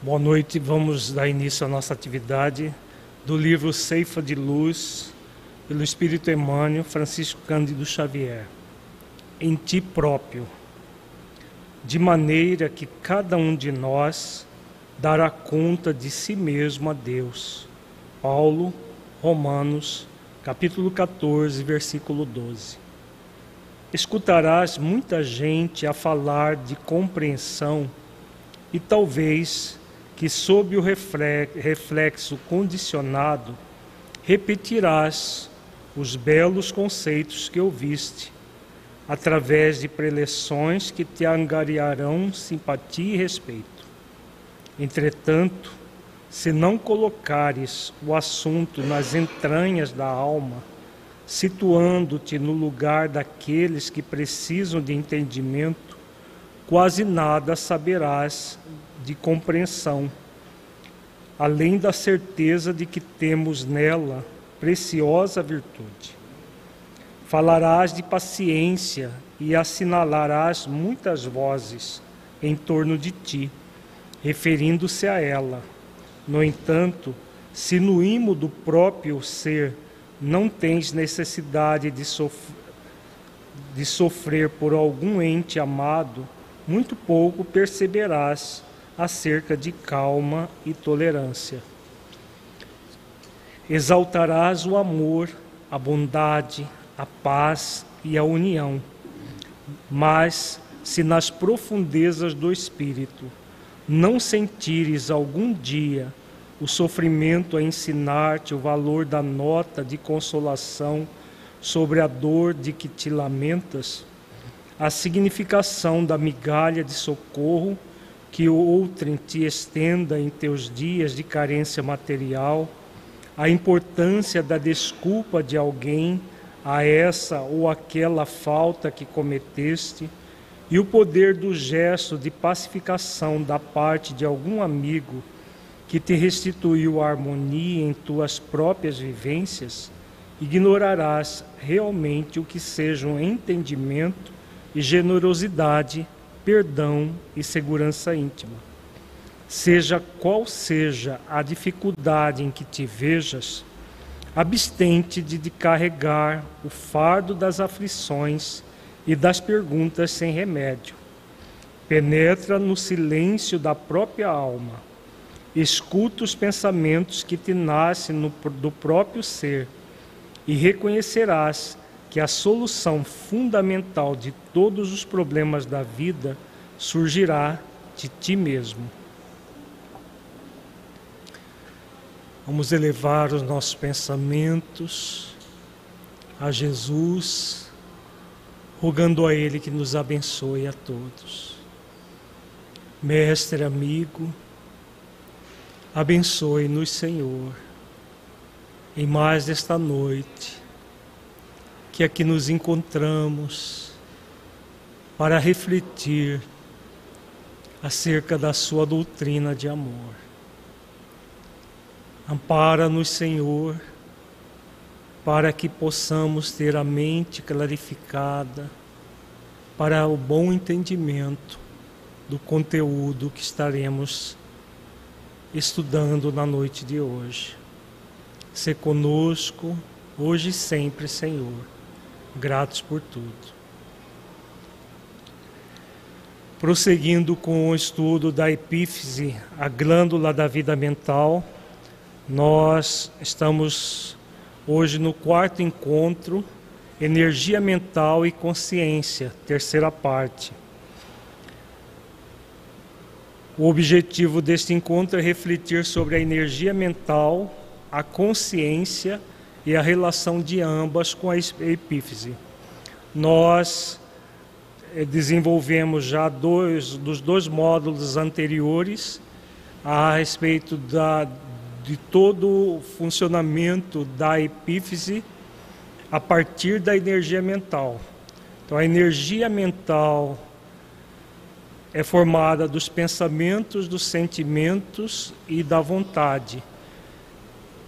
Boa noite, vamos dar início à nossa atividade do livro Ceifa de Luz, pelo Espírito Emmanuel, Francisco Cândido Xavier. Em ti próprio, de maneira que cada um de nós dará conta de si mesmo a Deus. Paulo, Romanos, capítulo 14, versículo 12. Escutarás muita gente a falar de compreensão e talvez que, sob o reflexo condicionado, repetirás os belos conceitos que ouviste, através de preleções que te angariarão simpatia e respeito. Entretanto, se não colocares o assunto nas entranhas da alma, situando-te no lugar daqueles que precisam de entendimento, quase nada saberás de compreensão, além da certeza de que temos nela preciosa virtude. Falarás de paciência e assinalarás muitas vozes em torno de ti, referindo-se a ela. No entanto, se no imo do próprio ser não tens necessidade de, sof de sofrer por algum ente amado, muito pouco perceberás acerca de calma e tolerância. Exaltarás o amor, a bondade, a paz e a união. Mas, se nas profundezas do espírito não sentires algum dia o sofrimento a ensinar-te o valor da nota de consolação sobre a dor de que te lamentas, a significação da migalha de socorro que outrem te estenda em teus dias de carência material, a importância da desculpa de alguém a essa ou aquela falta que cometeste, e o poder do gesto de pacificação da parte de algum amigo que te restituiu a harmonia em tuas próprias vivências, ignorarás realmente o que sejam entendimento e generosidade perdão e segurança íntima. Seja qual seja a dificuldade em que te vejas, abstente de, de carregar o fardo das aflições e das perguntas sem remédio. Penetra no silêncio da própria alma. Escuta os pensamentos que te nascem no, do próprio ser e reconhecerás que a solução fundamental de todos os problemas da vida surgirá de ti mesmo. Vamos elevar os nossos pensamentos a Jesus, rogando a Ele que nos abençoe a todos. Mestre, amigo, abençoe-nos, Senhor, em mais esta noite que aqui nos encontramos para refletir acerca da Sua doutrina de amor. Ampara-nos, Senhor, para que possamos ter a mente clarificada para o bom entendimento do conteúdo que estaremos estudando na noite de hoje. Se conosco, hoje e sempre, Senhor gratos por tudo. Prosseguindo com o estudo da epífise, a glândula da vida mental, nós estamos hoje no quarto encontro, Energia Mental e Consciência, terceira parte. O objetivo deste encontro é refletir sobre a energia mental, a consciência e e a relação de ambas com a epífise. Nós eh, desenvolvemos já dois dos dois módulos anteriores a respeito da, de todo o funcionamento da epífise a partir da energia mental. Então, a energia mental é formada dos pensamentos, dos sentimentos e da vontade.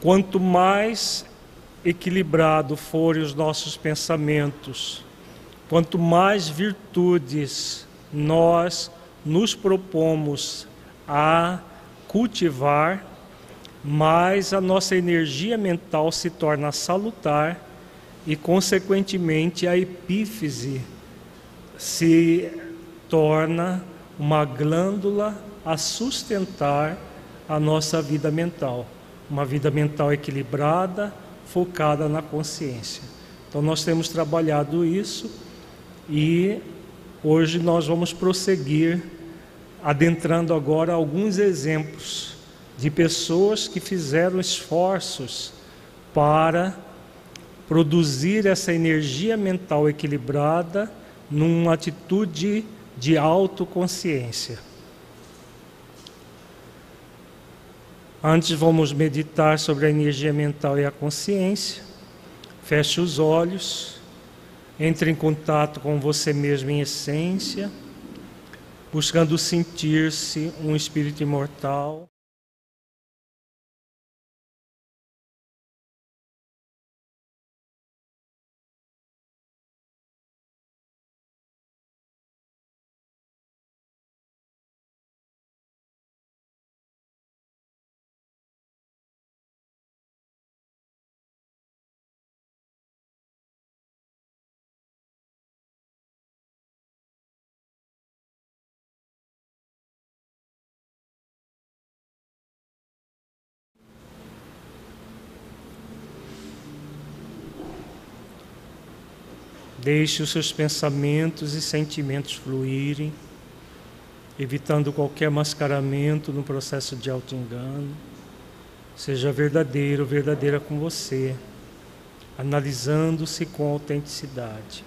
Quanto mais equilibrado forem os nossos pensamentos, quanto mais virtudes nós nos propomos a cultivar, mais a nossa energia mental se torna salutar e, consequentemente, a epífise se torna uma glândula a sustentar a nossa vida mental, uma vida mental equilibrada, focada na consciência. Então nós temos trabalhado isso e hoje nós vamos prosseguir adentrando agora alguns exemplos de pessoas que fizeram esforços para produzir essa energia mental equilibrada numa atitude de autoconsciência. Antes vamos meditar sobre a energia mental e a consciência. Feche os olhos, entre em contato com você mesmo em essência, buscando sentir-se um espírito imortal. Deixe os seus pensamentos e sentimentos fluírem, evitando qualquer mascaramento no processo de auto-engano. Seja verdadeiro, verdadeira com você, analisando-se com autenticidade.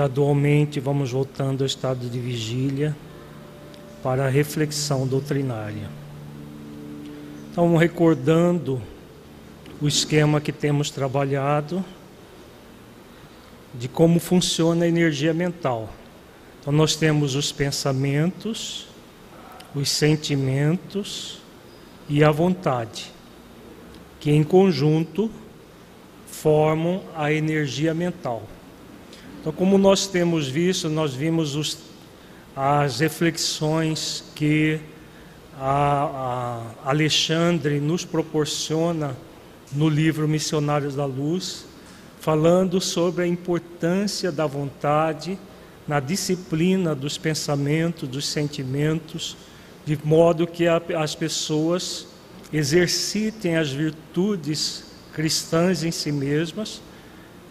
Gradualmente vamos voltando ao estado de vigília para a reflexão doutrinária. Então, recordando o esquema que temos trabalhado de como funciona a energia mental. Então, nós temos os pensamentos, os sentimentos e a vontade, que em conjunto formam a energia mental. Então, como nós temos visto, nós vimos os, as reflexões que a, a Alexandre nos proporciona no livro Missionários da Luz, falando sobre a importância da vontade na disciplina dos pensamentos, dos sentimentos, de modo que a, as pessoas exercitem as virtudes cristãs em si mesmas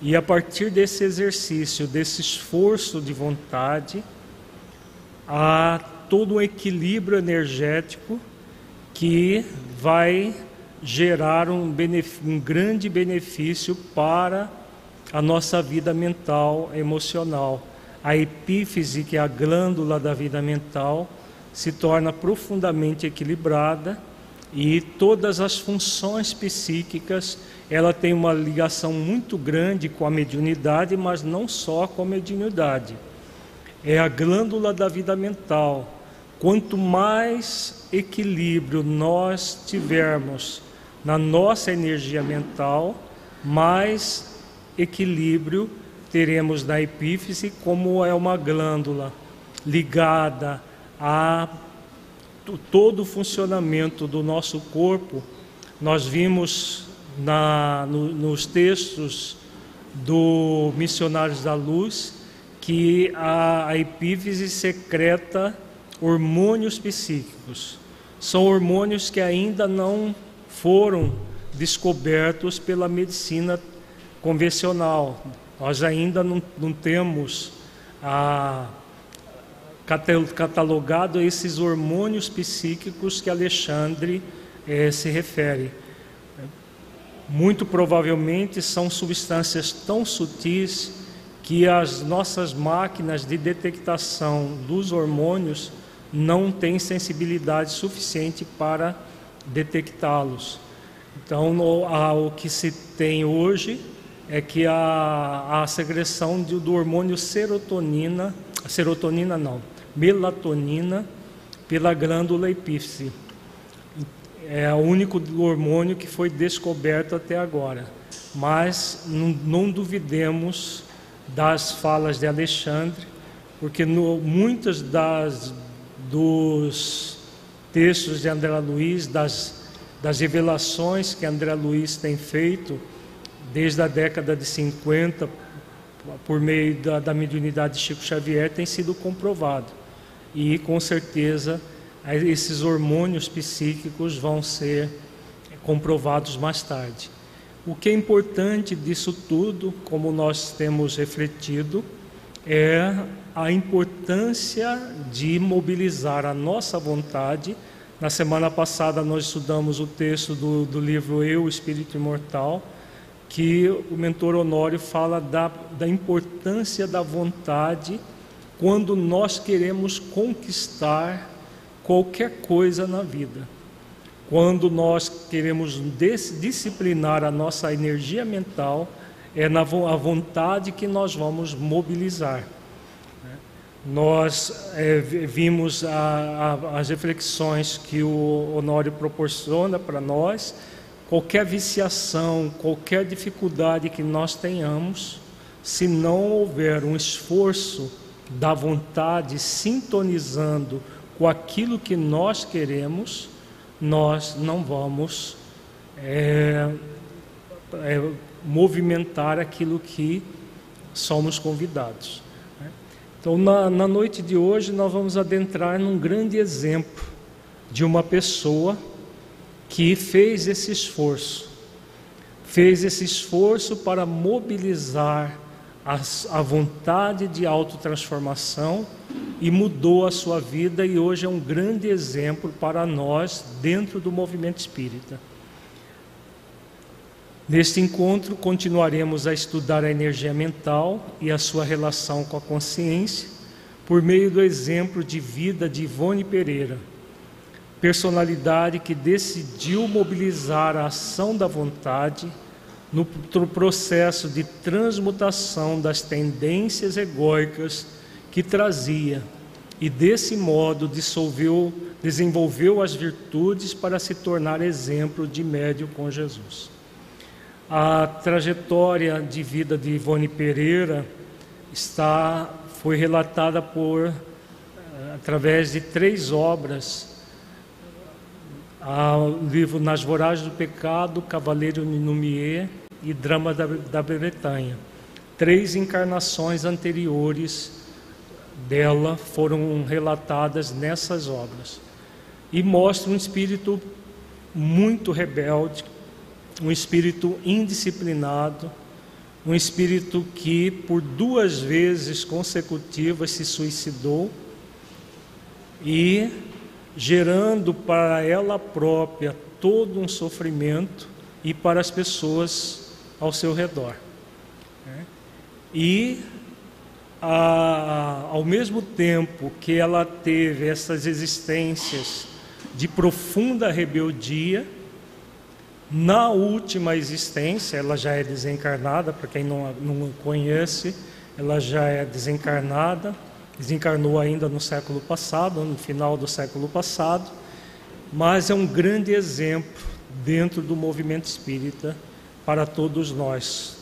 e a partir desse exercício, desse esforço de vontade, há todo um equilíbrio energético que vai gerar um, um grande benefício para a nossa vida mental, emocional. A epífise, que é a glândula da vida mental, se torna profundamente equilibrada e todas as funções psíquicas ela tem uma ligação muito grande com a mediunidade, mas não só com a mediunidade. É a glândula da vida mental. Quanto mais equilíbrio nós tivermos na nossa energia mental, mais equilíbrio teremos na epífise, como é uma glândula ligada a todo o funcionamento do nosso corpo. Nós vimos na, no, nos textos do Missionários da Luz que a, a epífise secreta hormônios psíquicos. São hormônios que ainda não foram descobertos pela medicina convencional. Nós ainda não, não temos a, catalogado esses hormônios psíquicos que Alexandre eh, se refere muito provavelmente são substâncias tão sutis que as nossas máquinas de detectação dos hormônios não têm sensibilidade suficiente para detectá-los. Então, no, a, o que se tem hoje é que a, a secreção de, do hormônio serotonina, serotonina não, melatonina, pela glândula epífise. É o único hormônio que foi descoberto até agora. Mas não, não duvidemos das falas de Alexandre, porque no, muitas das dos textos de André Luiz, das, das revelações que André Luiz tem feito desde a década de 50, por meio da, da mediunidade de Chico Xavier, tem sido comprovado. E com certeza esses hormônios psíquicos vão ser comprovados mais tarde. O que é importante disso tudo, como nós temos refletido, é a importância de mobilizar a nossa vontade. Na semana passada nós estudamos o texto do, do livro Eu, Espírito Imortal, que o mentor Honório fala da, da importância da vontade quando nós queremos conquistar qualquer coisa na vida. Quando nós queremos disciplinar a nossa energia mental, é na a vontade que nós vamos mobilizar. Nós é, vimos a, a, as reflexões que o Honório proporciona para nós. Qualquer viciação, qualquer dificuldade que nós tenhamos, se não houver um esforço da vontade sintonizando com aquilo que nós queremos, nós não vamos é, é, movimentar aquilo que somos convidados. Né? Então, na, na noite de hoje, nós vamos adentrar num grande exemplo de uma pessoa que fez esse esforço, fez esse esforço para mobilizar a, vontade de autotransformação e mudou a sua vida e hoje é um grande exemplo para nós dentro do movimento espírita. Neste encontro, continuaremos a estudar a energia mental e a sua relação com a consciência por meio do exemplo de vida de Ivone Pereira, personalidade que decidiu mobilizar a ação da vontade no processo de transmutação das tendências egóicas que trazia e desse modo dissolveu, desenvolveu as virtudes para se tornar exemplo de médio com Jesus. A trajetória de vida de Ivone Pereira está foi relatada por eh, através de três obras. O livro Nas Voragens do Pecado, Cavaleiro Numier e Drama da, da Bretanha. Três encarnações anteriores dela foram relatadas nessas obras e mostra um espírito muito rebelde, um espírito indisciplinado, um espírito que por duas vezes consecutivas se suicidou e gerando para ela própria todo um sofrimento e para as pessoas ao seu redor. Né? E a, ao mesmo tempo que ela teve essas existências de profunda rebeldia, na última existência, ela já é desencarnada, para quem não, não conhece, ela já é desencarnada, desencarnou ainda no século passado, no final do século passado, mas é um grande exemplo dentro do movimento espírita para todos nós,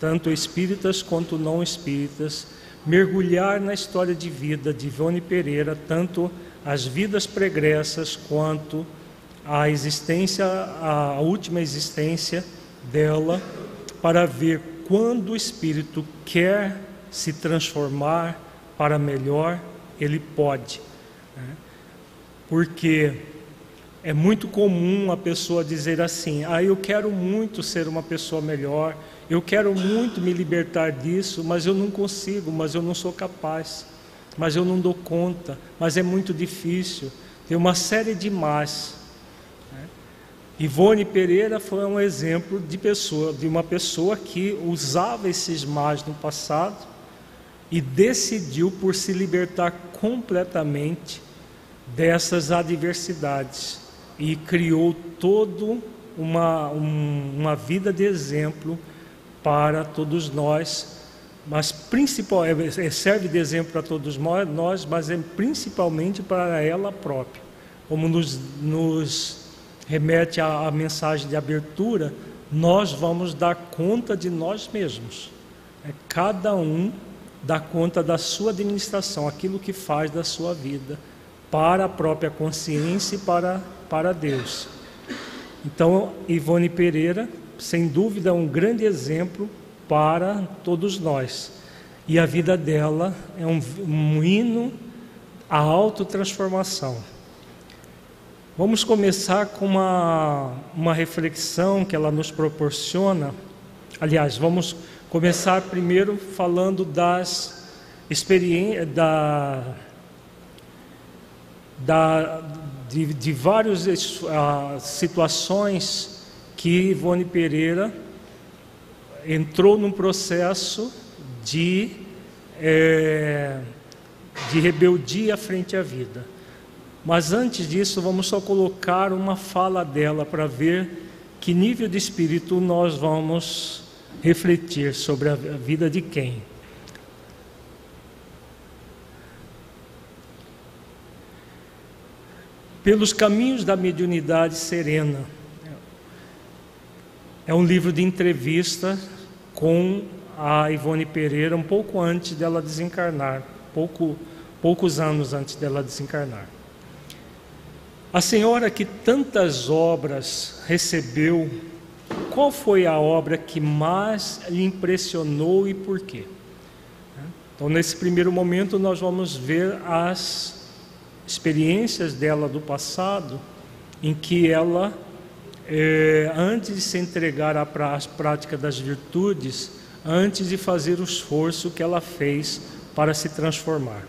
tanto espíritas quanto não espíritas, mergulhar na história de vida de Ivone Pereira, tanto as vidas pregressas quanto a existência, a última existência dela, para ver quando o espírito quer se transformar para melhor, ele pode. Né? Porque é muito comum a pessoa dizer assim: ah, eu quero muito ser uma pessoa melhor, eu quero muito me libertar disso, mas eu não consigo, mas eu não sou capaz, mas eu não dou conta, mas é muito difícil. Tem uma série de mas. Né? Ivone Pereira foi um exemplo de pessoa, de uma pessoa que usava esses mas no passado e decidiu por se libertar completamente dessas adversidades e criou todo uma, um, uma vida de exemplo para todos nós, mas principal, é, é, serve de exemplo para todos nós, mas é principalmente para ela própria, como nos, nos remete à mensagem de abertura, nós vamos dar conta de nós mesmos. É, cada um dá conta da sua administração, aquilo que faz da sua vida, para a própria consciência e para, para Deus. Então, Ivone Pereira, sem dúvida, é um grande exemplo para todos nós. E a vida dela é um, um hino à autotransformação. Vamos começar com uma, uma reflexão que ela nos proporciona. Aliás, vamos começar primeiro falando das experiências, da, da, de, de várias uh, situações que Ivone Pereira entrou num processo de, é, de rebeldia frente à vida. Mas antes disso, vamos só colocar uma fala dela para ver que nível de espírito nós vamos refletir sobre a vida de quem. Pelos caminhos da mediunidade serena. É um livro de entrevista com a Ivone Pereira um pouco antes dela desencarnar, pouco, poucos anos antes dela desencarnar. A senhora que tantas obras recebeu, qual foi a obra que mais lhe impressionou e por quê? Então, nesse primeiro momento, nós vamos ver as experiências dela do passado, em que ela, é, antes de se entregar à prática das virtudes, antes de fazer o esforço que ela fez para se transformar.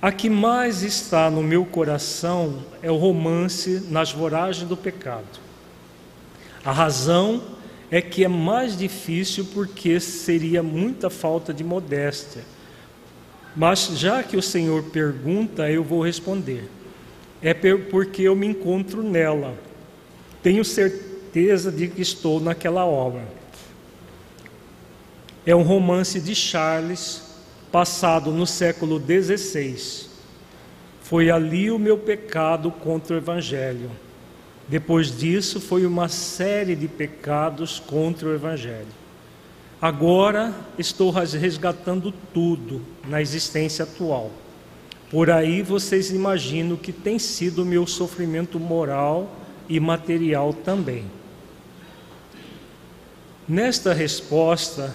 A que mais está no meu coração é o romance Nas Voragens do Pecado. A razão é que é mais difícil porque seria muita falta de modéstia. Mas já que o Senhor pergunta, eu vou responder. É porque eu me encontro nela. Tenho certeza de que estou naquela obra. É um romance de Charles passado no século XVI. Foi ali o meu pecado contra o Evangelho. Depois disso, foi uma série de pecados contra o Evangelho. Agora estou resgatando tudo na existência atual. Por aí vocês imaginam que tem sido meu sofrimento moral e material também. Nesta resposta,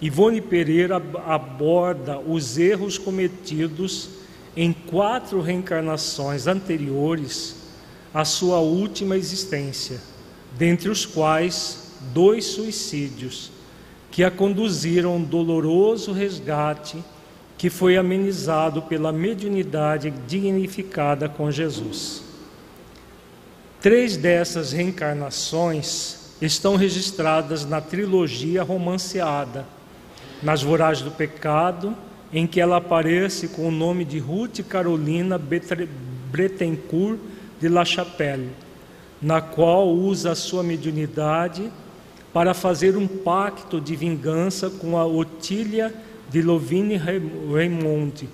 Ivone Pereira aborda os erros cometidos em quatro reencarnações anteriores à sua última existência, dentre os quais dois suicídios, que a conduziram a um doloroso resgate que foi amenizado pela mediunidade dignificada com Jesus. Três dessas reencarnações estão registradas na trilogia romanceada nas Voragens do Pecado, em que ela aparece com o nome de Ruth Carolina Bretencourt de La Chapelle, na qual usa a sua mediunidade para fazer um pacto de vingança com a Otília de Lovine Raymond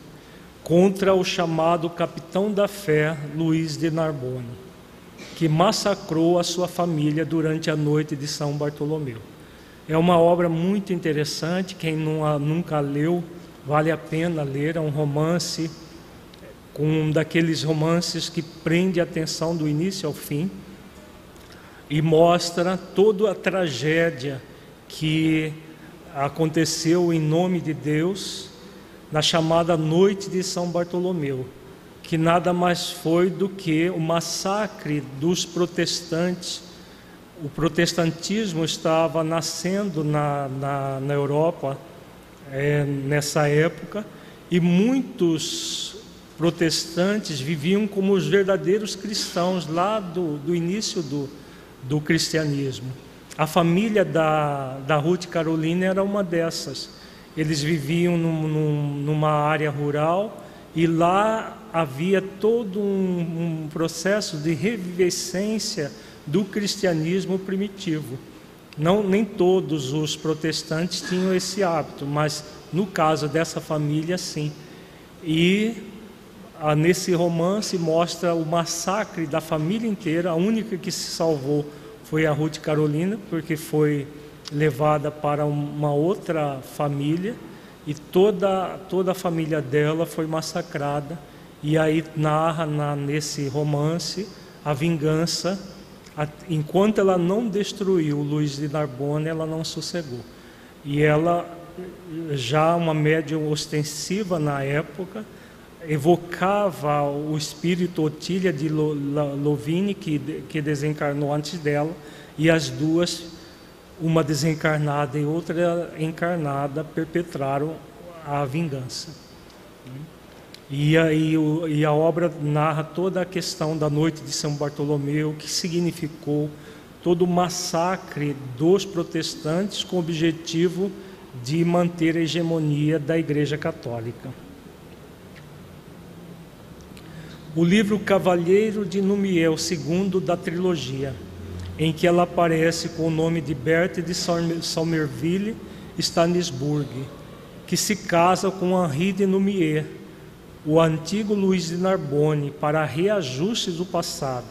contra o chamado capitão da fé Luiz de Narbonne, que massacrou a sua família durante a noite de São Bartolomeu. É uma obra muito interessante, quem não, nunca leu, vale a pena ler. É um romance, com um daqueles romances que prende a atenção do início ao fim e mostra toda a tragédia que aconteceu em nome de Deus na chamada Noite de São Bartolomeu, que nada mais foi do que o massacre dos protestantes. O protestantismo estava nascendo na, na, na Europa é, nessa época e muitos protestantes viviam como os verdadeiros cristãos lá do, do início do, do cristianismo. A família da, da Ruth Carolina era uma dessas. eles viviam num, num, numa área rural e lá havia todo um, um processo de revivescência do cristianismo primitivo. Não, nem todos os protestantes tinham esse hábito, mas no caso dessa família, sim. E nesse romance mostra o massacre da família inteira. A única que se salvou foi a Ruth Carolina, porque foi levada para uma outra família e toda, toda a família dela foi massacrada. E aí narra na, nesse romance a vingança. A, enquanto ela não destruiu Luiz de Narbonne, ela não sossegou. E ela, já uma médium ostensiva na época, evocava o espírito Otília de Lovini, que, que desencarnou antes dela, e as duas uma desencarnada e outra encarnada perpetraram a vingança. E, aí, e a obra narra toda a questão da noite de São Bartolomeu, que significou todo o massacre dos protestantes com o objetivo de manter a hegemonia da Igreja Católica. O livro Cavalheiro de Numiel, segundo da trilogia em que ela aparece com o nome de Berthe de Somerville Stanisburg, que se casa com Henri de Numier, o antigo Luiz de Narbonne, para reajustes do passado,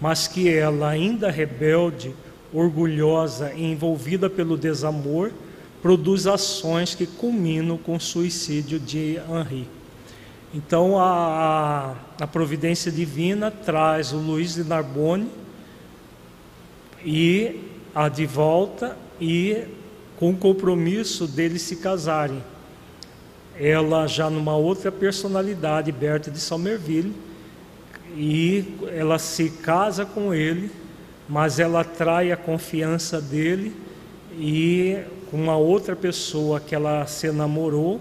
mas que ela, ainda rebelde, orgulhosa e envolvida pelo desamor, produz ações que culminam com o suicídio de Henri. Então a, a, providência divina traz o Luiz de Narbonne e a de volta e com o compromisso deles se casarem. Ela já numa outra personalidade, Berta de Somerville, e ela se casa com ele, mas ela atrai a confiança dele e com uma outra pessoa que ela se namorou,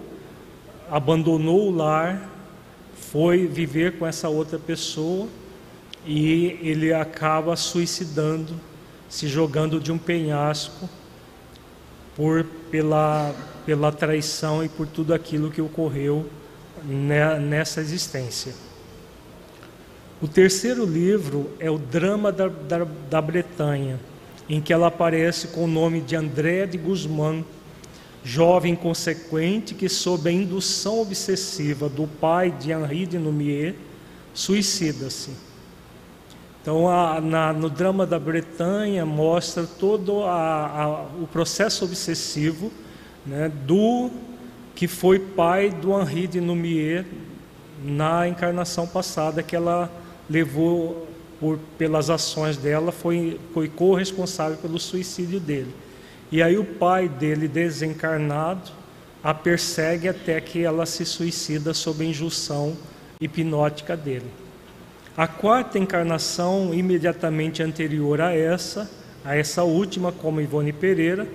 abandonou o lar, foi viver com essa outra pessoa e ele acaba suicidando se jogando de um penhasco por pela pela traição e por tudo aquilo que ocorreu nessa existência. O terceiro livro é o Drama da, da, da Bretanha, em que ela aparece com o nome de André de Guzmán, jovem consequente que, sob a indução obsessiva do pai de Henri de Numier, suicida-se. Então, a, na, no drama da Bretanha mostra todo a, a, o processo obsessivo né, do que foi pai do Henri de Numier na encarnação passada que ela levou por, pelas ações dela foi foi corresponsável pelo suicídio dele. E aí o pai dele desencarnado a persegue até que ela se suicida sob a injunção hipnótica dele. A quarta encarnação, imediatamente anterior a essa, a essa última, como Ivone Pereira,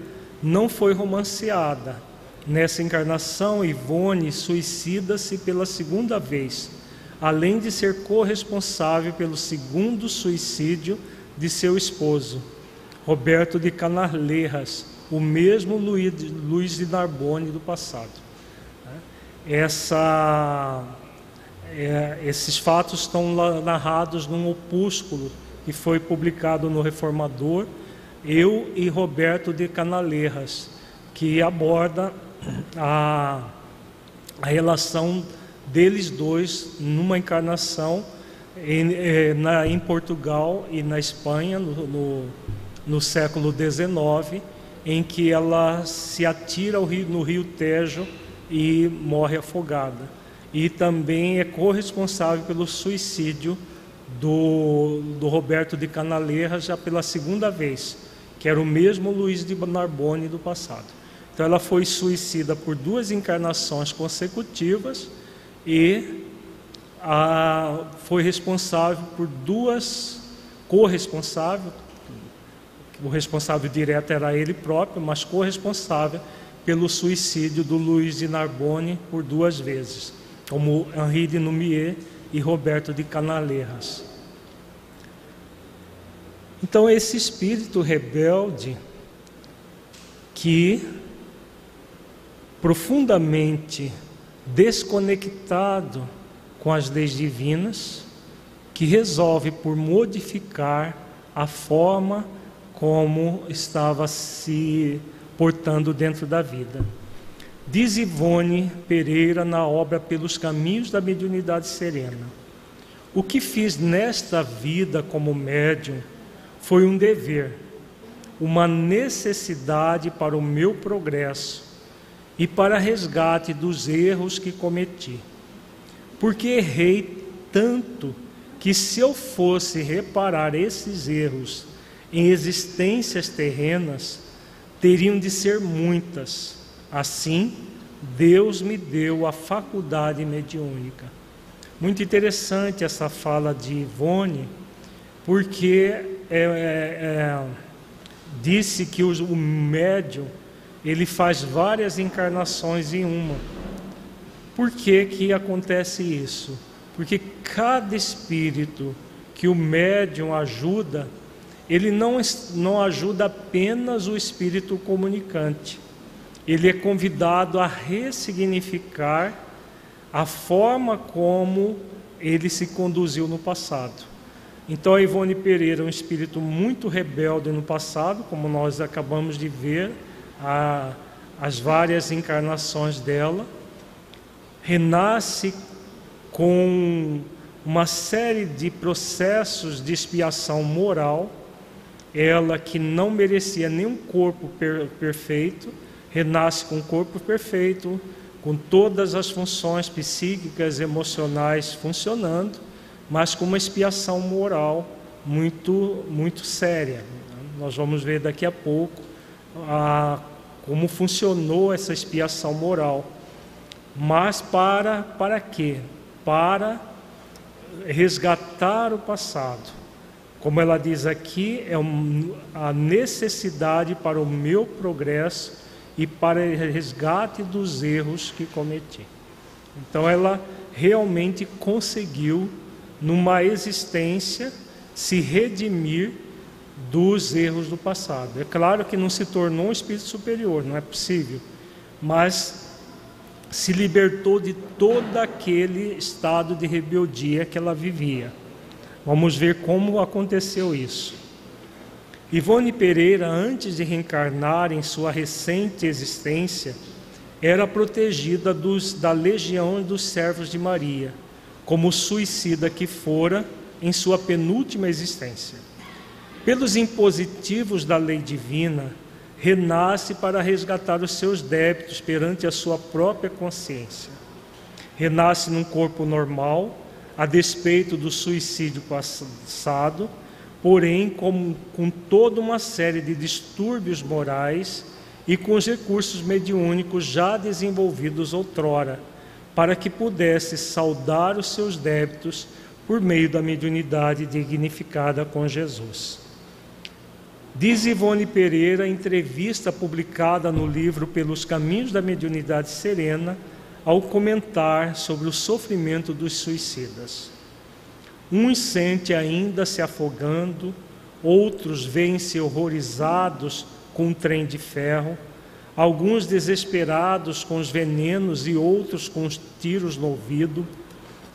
não foi romanceada. Nessa encarnação, Ivone suicida-se pela segunda vez, além de ser corresponsável pelo segundo suicídio de seu esposo, Roberto de Canarlejas, o mesmo Luiz de Narbonne do passado. Essa é, esses fatos estão narrados num opúsculo que foi publicado no Reformador, eu e Roberto de Canaleiras, que aborda a, a relação deles dois numa encarnação em, eh, na, em Portugal e na Espanha no, no, no século XIX, em que ela se atira rio, no rio Tejo e morre afogada e também é corresponsável pelo suicídio do, do Roberto de Canaleira já pela segunda vez, que era o mesmo Luiz de Narbonne do passado. Então ela foi suicida por duas encarnações consecutivas e a, foi responsável por duas corresponsável, o responsável direto era ele próprio, mas corresponsável pelo suicídio do Luiz de Narbonne por duas vezes como Henri de Numier e Roberto de Canaleiras. Então, esse espírito rebelde que profundamente desconectado com as leis divinas, que resolve por modificar a forma como estava se portando dentro da vida. Diz Ivone Pereira na obra Pelos Caminhos da Mediunidade Serena. O que fiz nesta vida como médium foi um dever, uma necessidade para o meu progresso e para resgate dos erros que cometi. Porque errei tanto que se eu fosse reparar esses erros em existências terrenas, teriam de ser muitas. Assim, Deus me deu a faculdade mediúnica. Muito interessante essa fala de Ivone, porque é, é, é, disse que o, médium ele faz várias encarnações em uma. Por que, que acontece isso? Porque cada espírito que o médium ajuda, ele não, não ajuda apenas o espírito comunicante, ele é convidado a ressignificar a forma como ele se conduziu no passado. Então, a Ivone Pereira é um espírito muito rebelde no passado, como nós acabamos de ver, a, as várias encarnações dela, renasce com uma série de processos de expiação moral, ela que não merecia nenhum corpo per perfeito, renasce com um corpo perfeito, com todas as funções psíquicas, emocionais funcionando, mas com uma expiação moral muito, muito séria. Nós vamos ver daqui a pouco a, como funcionou essa expiação moral. Mas para, para quê? Para resgatar o passado. Como ela diz aqui, é a necessidade para o meu progresso e para o resgate dos erros que cometi. Então ela realmente conseguiu, numa existência, se redimir dos erros do passado. É claro que não se tornou um espírito superior, não é possível, mas se libertou de todo aquele estado de rebeldia que ela vivia. Vamos ver como aconteceu isso. Ivone Pereira, antes de reencarnar em sua recente existência, era protegida dos, da legião dos servos de Maria, como suicida que fora em sua penúltima existência. Pelos impositivos da lei divina, renasce para resgatar os seus débitos perante a sua própria consciência. Renasce num corpo normal, a despeito do suicídio passado porém com, com toda uma série de distúrbios morais e com os recursos mediúnicos já desenvolvidos outrora, para que pudesse saldar os seus débitos por meio da mediunidade dignificada com Jesus. Diz Ivone Pereira, em entrevista publicada no livro Pelos Caminhos da Mediunidade Serena, ao comentar sobre o sofrimento dos suicidas. Uns sente ainda se afogando, outros veem-se horrorizados com um trem de ferro, alguns desesperados com os venenos e outros com os tiros no ouvido,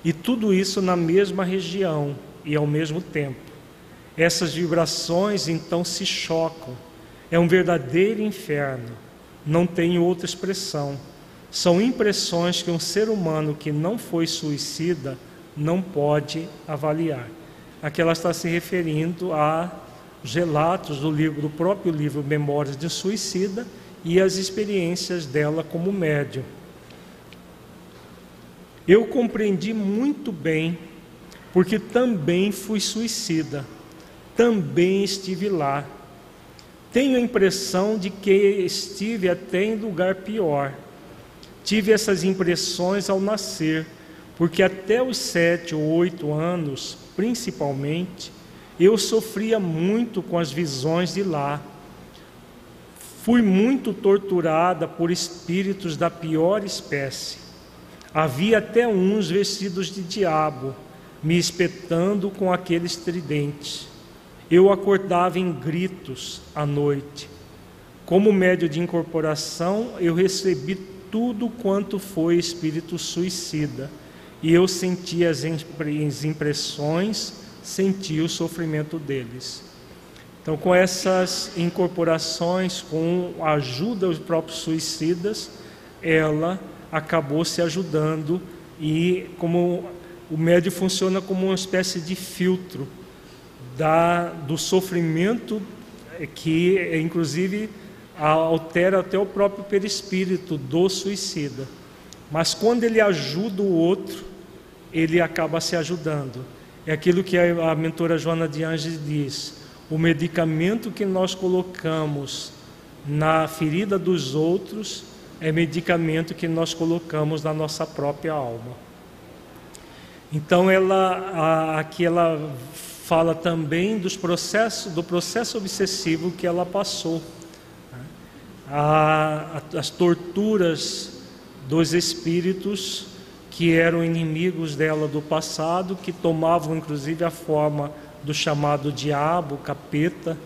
e tudo isso na mesma região e ao mesmo tempo. Essas vibrações então se chocam. É um verdadeiro inferno. Não tem outra expressão. São impressões que um ser humano que não foi suicida não pode avaliar. Aqui ela está se referindo a relatos do livro, do próprio livro Memórias de Suicida e as experiências dela como médium. Eu compreendi muito bem, porque também fui suicida, também estive lá. Tenho a impressão de que estive até em lugar pior. Tive essas impressões ao nascer porque até os sete ou oito anos, principalmente, eu sofria muito com as visões de lá. Fui muito torturada por espíritos da pior espécie. Havia até uns vestidos de diabo, me espetando com aqueles tridentes. Eu acordava em gritos à noite. Como médio de incorporação, eu recebi tudo quanto foi espírito suicida. E eu senti as impressões, senti o sofrimento deles. Então, com essas incorporações, com a ajuda dos próprios suicidas, ela acabou se ajudando e como o médio funciona como uma espécie de filtro da, do sofrimento que, inclusive, altera até o próprio perispírito do suicida. Mas quando ele ajuda o outro, ele acaba se ajudando. É aquilo que a, mentora Joana de Anges diz: o medicamento que nós colocamos na ferida dos outros é medicamento que nós colocamos na nossa própria alma. Então ela aqui ela fala também dos processos do processo obsessivo que ela passou? A, as torturas dos espíritos que eram inimigos dela do passado, que tomavam inclusive a forma do chamado diabo, capeta,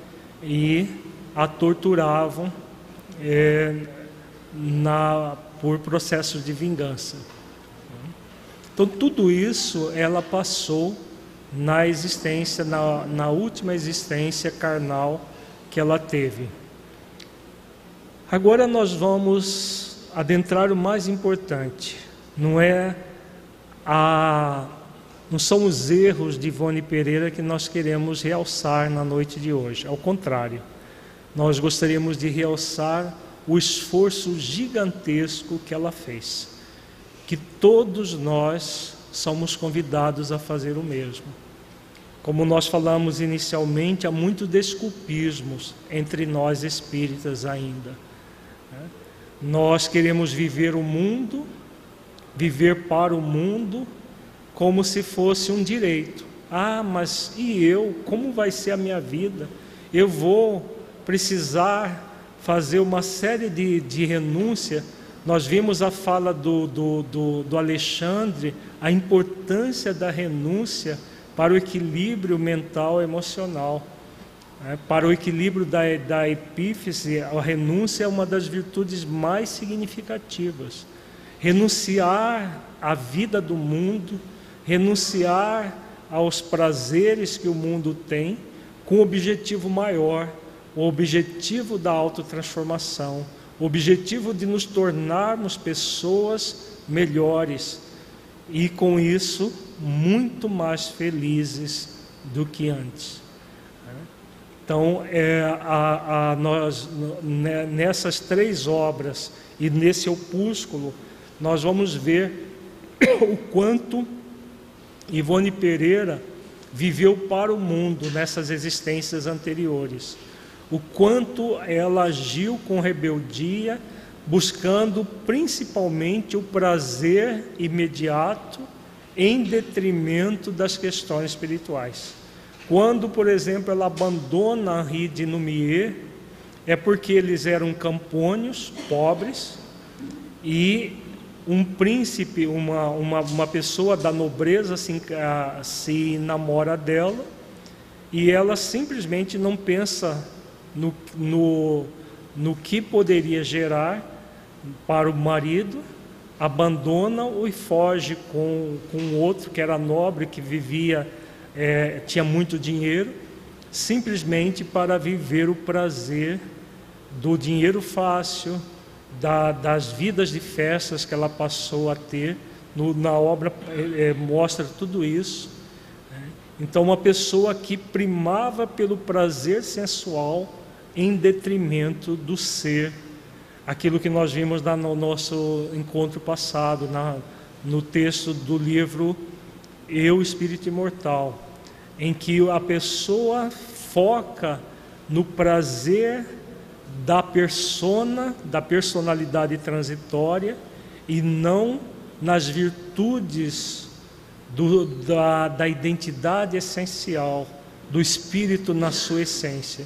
e a torturavam é, na, por processos de vingança. Então, tudo isso ela passou na existência, na, na última existência carnal que ela teve. Agora nós vamos adentrar o mais importante, não é a não são os erros de Ivone Pereira que nós queremos realçar na noite de hoje. Ao contrário, nós gostaríamos de realçar o esforço gigantesco que ela fez. Que todos nós somos convidados a fazer o mesmo. Como nós falamos inicialmente, há muitos desculpismos entre nós espíritas ainda. Nós queremos viver o mundo, viver para o mundo, como se fosse um direito. Ah, mas e eu? Como vai ser a minha vida? Eu vou precisar fazer uma série de, de renúncia. Nós vimos a fala do, do, do, do Alexandre, a importância da renúncia para o equilíbrio mental e emocional. É, para o equilíbrio da, da epífise, a renúncia é uma das virtudes mais significativas. Renunciar à vida do mundo, renunciar aos prazeres que o mundo tem, com o objetivo maior, o objetivo da autotransformação, o objetivo de nos tornarmos pessoas melhores e, com isso, muito mais felizes do que antes. Então, é, a, a nós, né, nessas três obras e nesse opúsculo, nós vamos ver o quanto Ivone Pereira viveu para o mundo nessas existências anteriores. O quanto ela agiu com rebeldia, buscando principalmente o prazer imediato em detrimento das questões espirituais. Quando, por exemplo, ela abandona Henri de Numier, é porque eles eram campônios, pobres, e um príncipe, uma, uma, uma pessoa da nobreza se, se namora dela e ela simplesmente não pensa no, no, no que poderia gerar para o marido, abandona-o e foge com, com outro que era nobre, que vivia, é, tinha muito dinheiro, simplesmente para viver o prazer do dinheiro fácil, da, das vidas de festas que ela passou a ter. No, na obra é, mostra tudo isso. Né? Então, uma pessoa que primava pelo prazer sensual em detrimento do ser, aquilo que nós vimos no nosso encontro passado, na, no texto do livro Eu, Espírito Imortal, em que a pessoa foca no prazer da persona, da personalidade transitória e não nas virtudes do, da, da identidade essencial, do espírito na sua essência.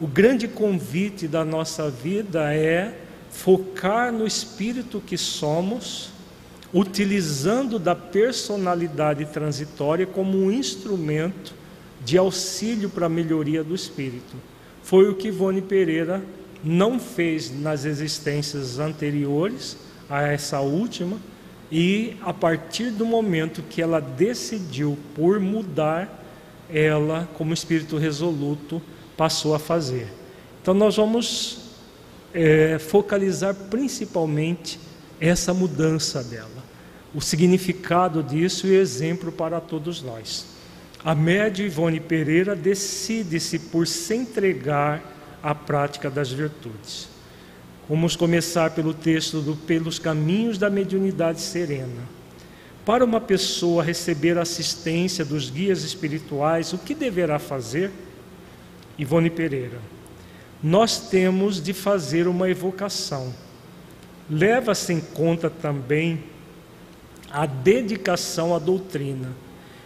O grande convite da nossa vida é focar no espírito que somos, utilizando da personalidade transitória como um instrumento de auxílio para a melhoria do espírito. Foi o que Ivone Pereira não fez nas existências anteriores a essa última, e a partir do momento que ela decidiu por mudar, ela, como espírito resoluto, passou a fazer. Então, nós vamos é, focalizar principalmente essa mudança dela, o significado disso e exemplo para todos nós. A média Ivone Pereira decide-se por se entregar à prática das virtudes. Vamos começar pelo texto do Pelos Caminhos da Mediunidade Serena. Para uma pessoa receber assistência dos guias espirituais, o que deverá fazer? Ivone Pereira. Nós temos de fazer uma evocação. Leva-se em conta também a dedicação à doutrina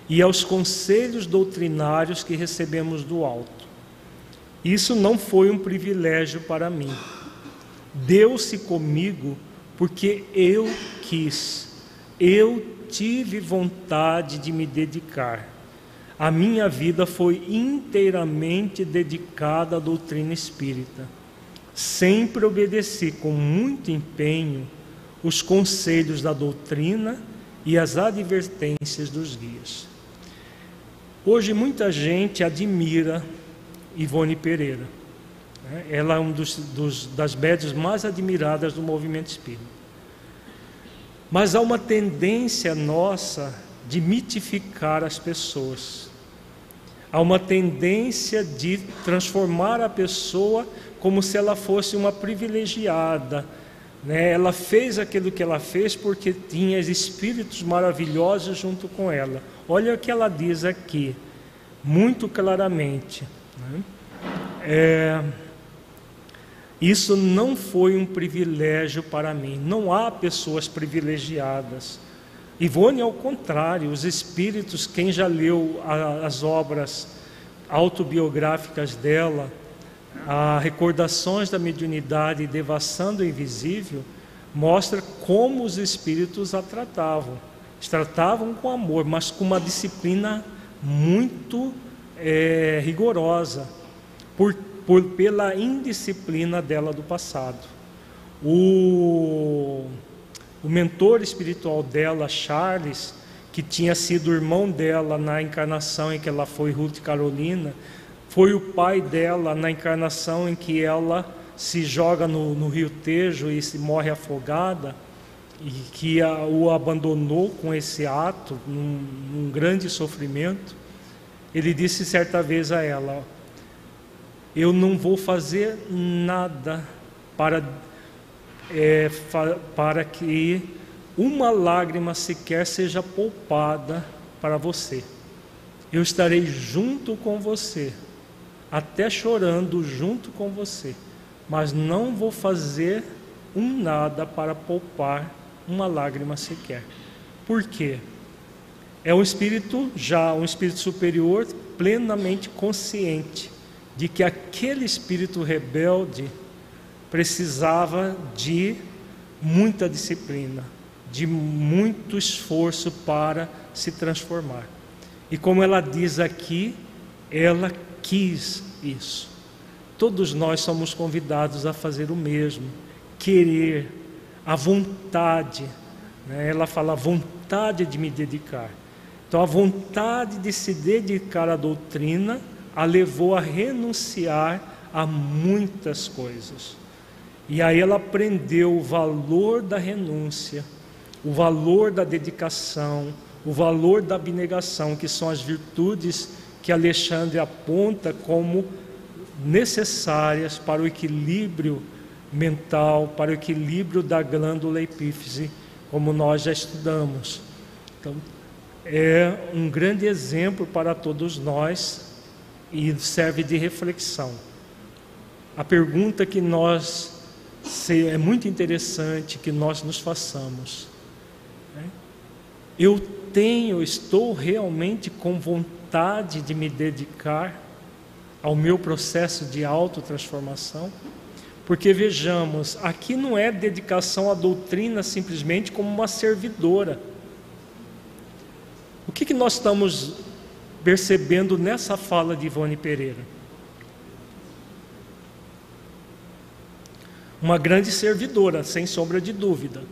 e aos conselhos doutrinários que recebemos do alto. Isso não foi um privilégio para mim. Deu-se comigo porque eu quis, eu tive vontade de me dedicar. A minha vida foi inteiramente dedicada à doutrina espírita. Sempre obedeci com muito empenho os conselhos da doutrina e as advertências dos guias. Hoje muita gente admira Ivone Pereira. Né? Ela é uma das médias mais admiradas do movimento espírita. Mas há uma tendência nossa de mitificar as pessoas. Há uma tendência de transformar a pessoa como se ela fosse uma privilegiada. Né? Ela fez aquilo que ela fez porque tinha espíritos maravilhosos junto com ela. Olha o que ela diz aqui, muito claramente. Né? É, isso não foi um privilégio para mim. Não há pessoas privilegiadas. Ivone, ao contrário, os espíritos, quem já leu as obras autobiográficas dela, a Recordações da Mediunidade Devassando o Invisível, mostra como os espíritos a tratavam tratavam com amor, mas com uma disciplina muito é, rigorosa, por, por, pela indisciplina dela do passado. O, o mentor espiritual dela, Charles, que tinha sido irmão dela na encarnação em que ela foi Ruth Carolina, foi o pai dela na encarnação em que ela se joga no, no rio Tejo e se morre afogada e que a, o abandonou com esse ato, num, num, grande sofrimento, ele disse certa vez a ela: Eu não vou fazer nada para, é, fa, para que uma lágrima sequer seja poupada para você. Eu estarei junto com você, até chorando junto com você, mas não vou fazer um nada para poupar uma lágrima sequer. Por quê? É um espírito já, um espírito superior, plenamente consciente de que aquele espírito rebelde precisava de muita disciplina, de muito esforço para se transformar. E como ela diz aqui, ela quis isso. Todos nós somos convidados a fazer o mesmo, querer, a vontade. Né? Ela fala vontade de me dedicar. Então, a vontade de se dedicar à doutrina a levou a renunciar a muitas coisas. E aí ela aprendeu o valor da renúncia, o valor da dedicação, o valor da abnegação, que são as virtudes que Alexandre aponta como necessárias para o equilíbrio mental, para o equilíbrio da glândula epífise, como nós já estudamos. Então, é um grande exemplo para todos nós e serve de reflexão. A pergunta que nós é muito interessante que nós nos façamos. Né? Eu tenho, estou realmente com vontade de me dedicar ao meu processo de autotransformação? Porque vejamos, aqui não é dedicação à doutrina simplesmente como uma servidora. O que, que nós estamos percebendo nessa fala de Ivone Pereira? uma grande servidora, sem sombra de dúvida.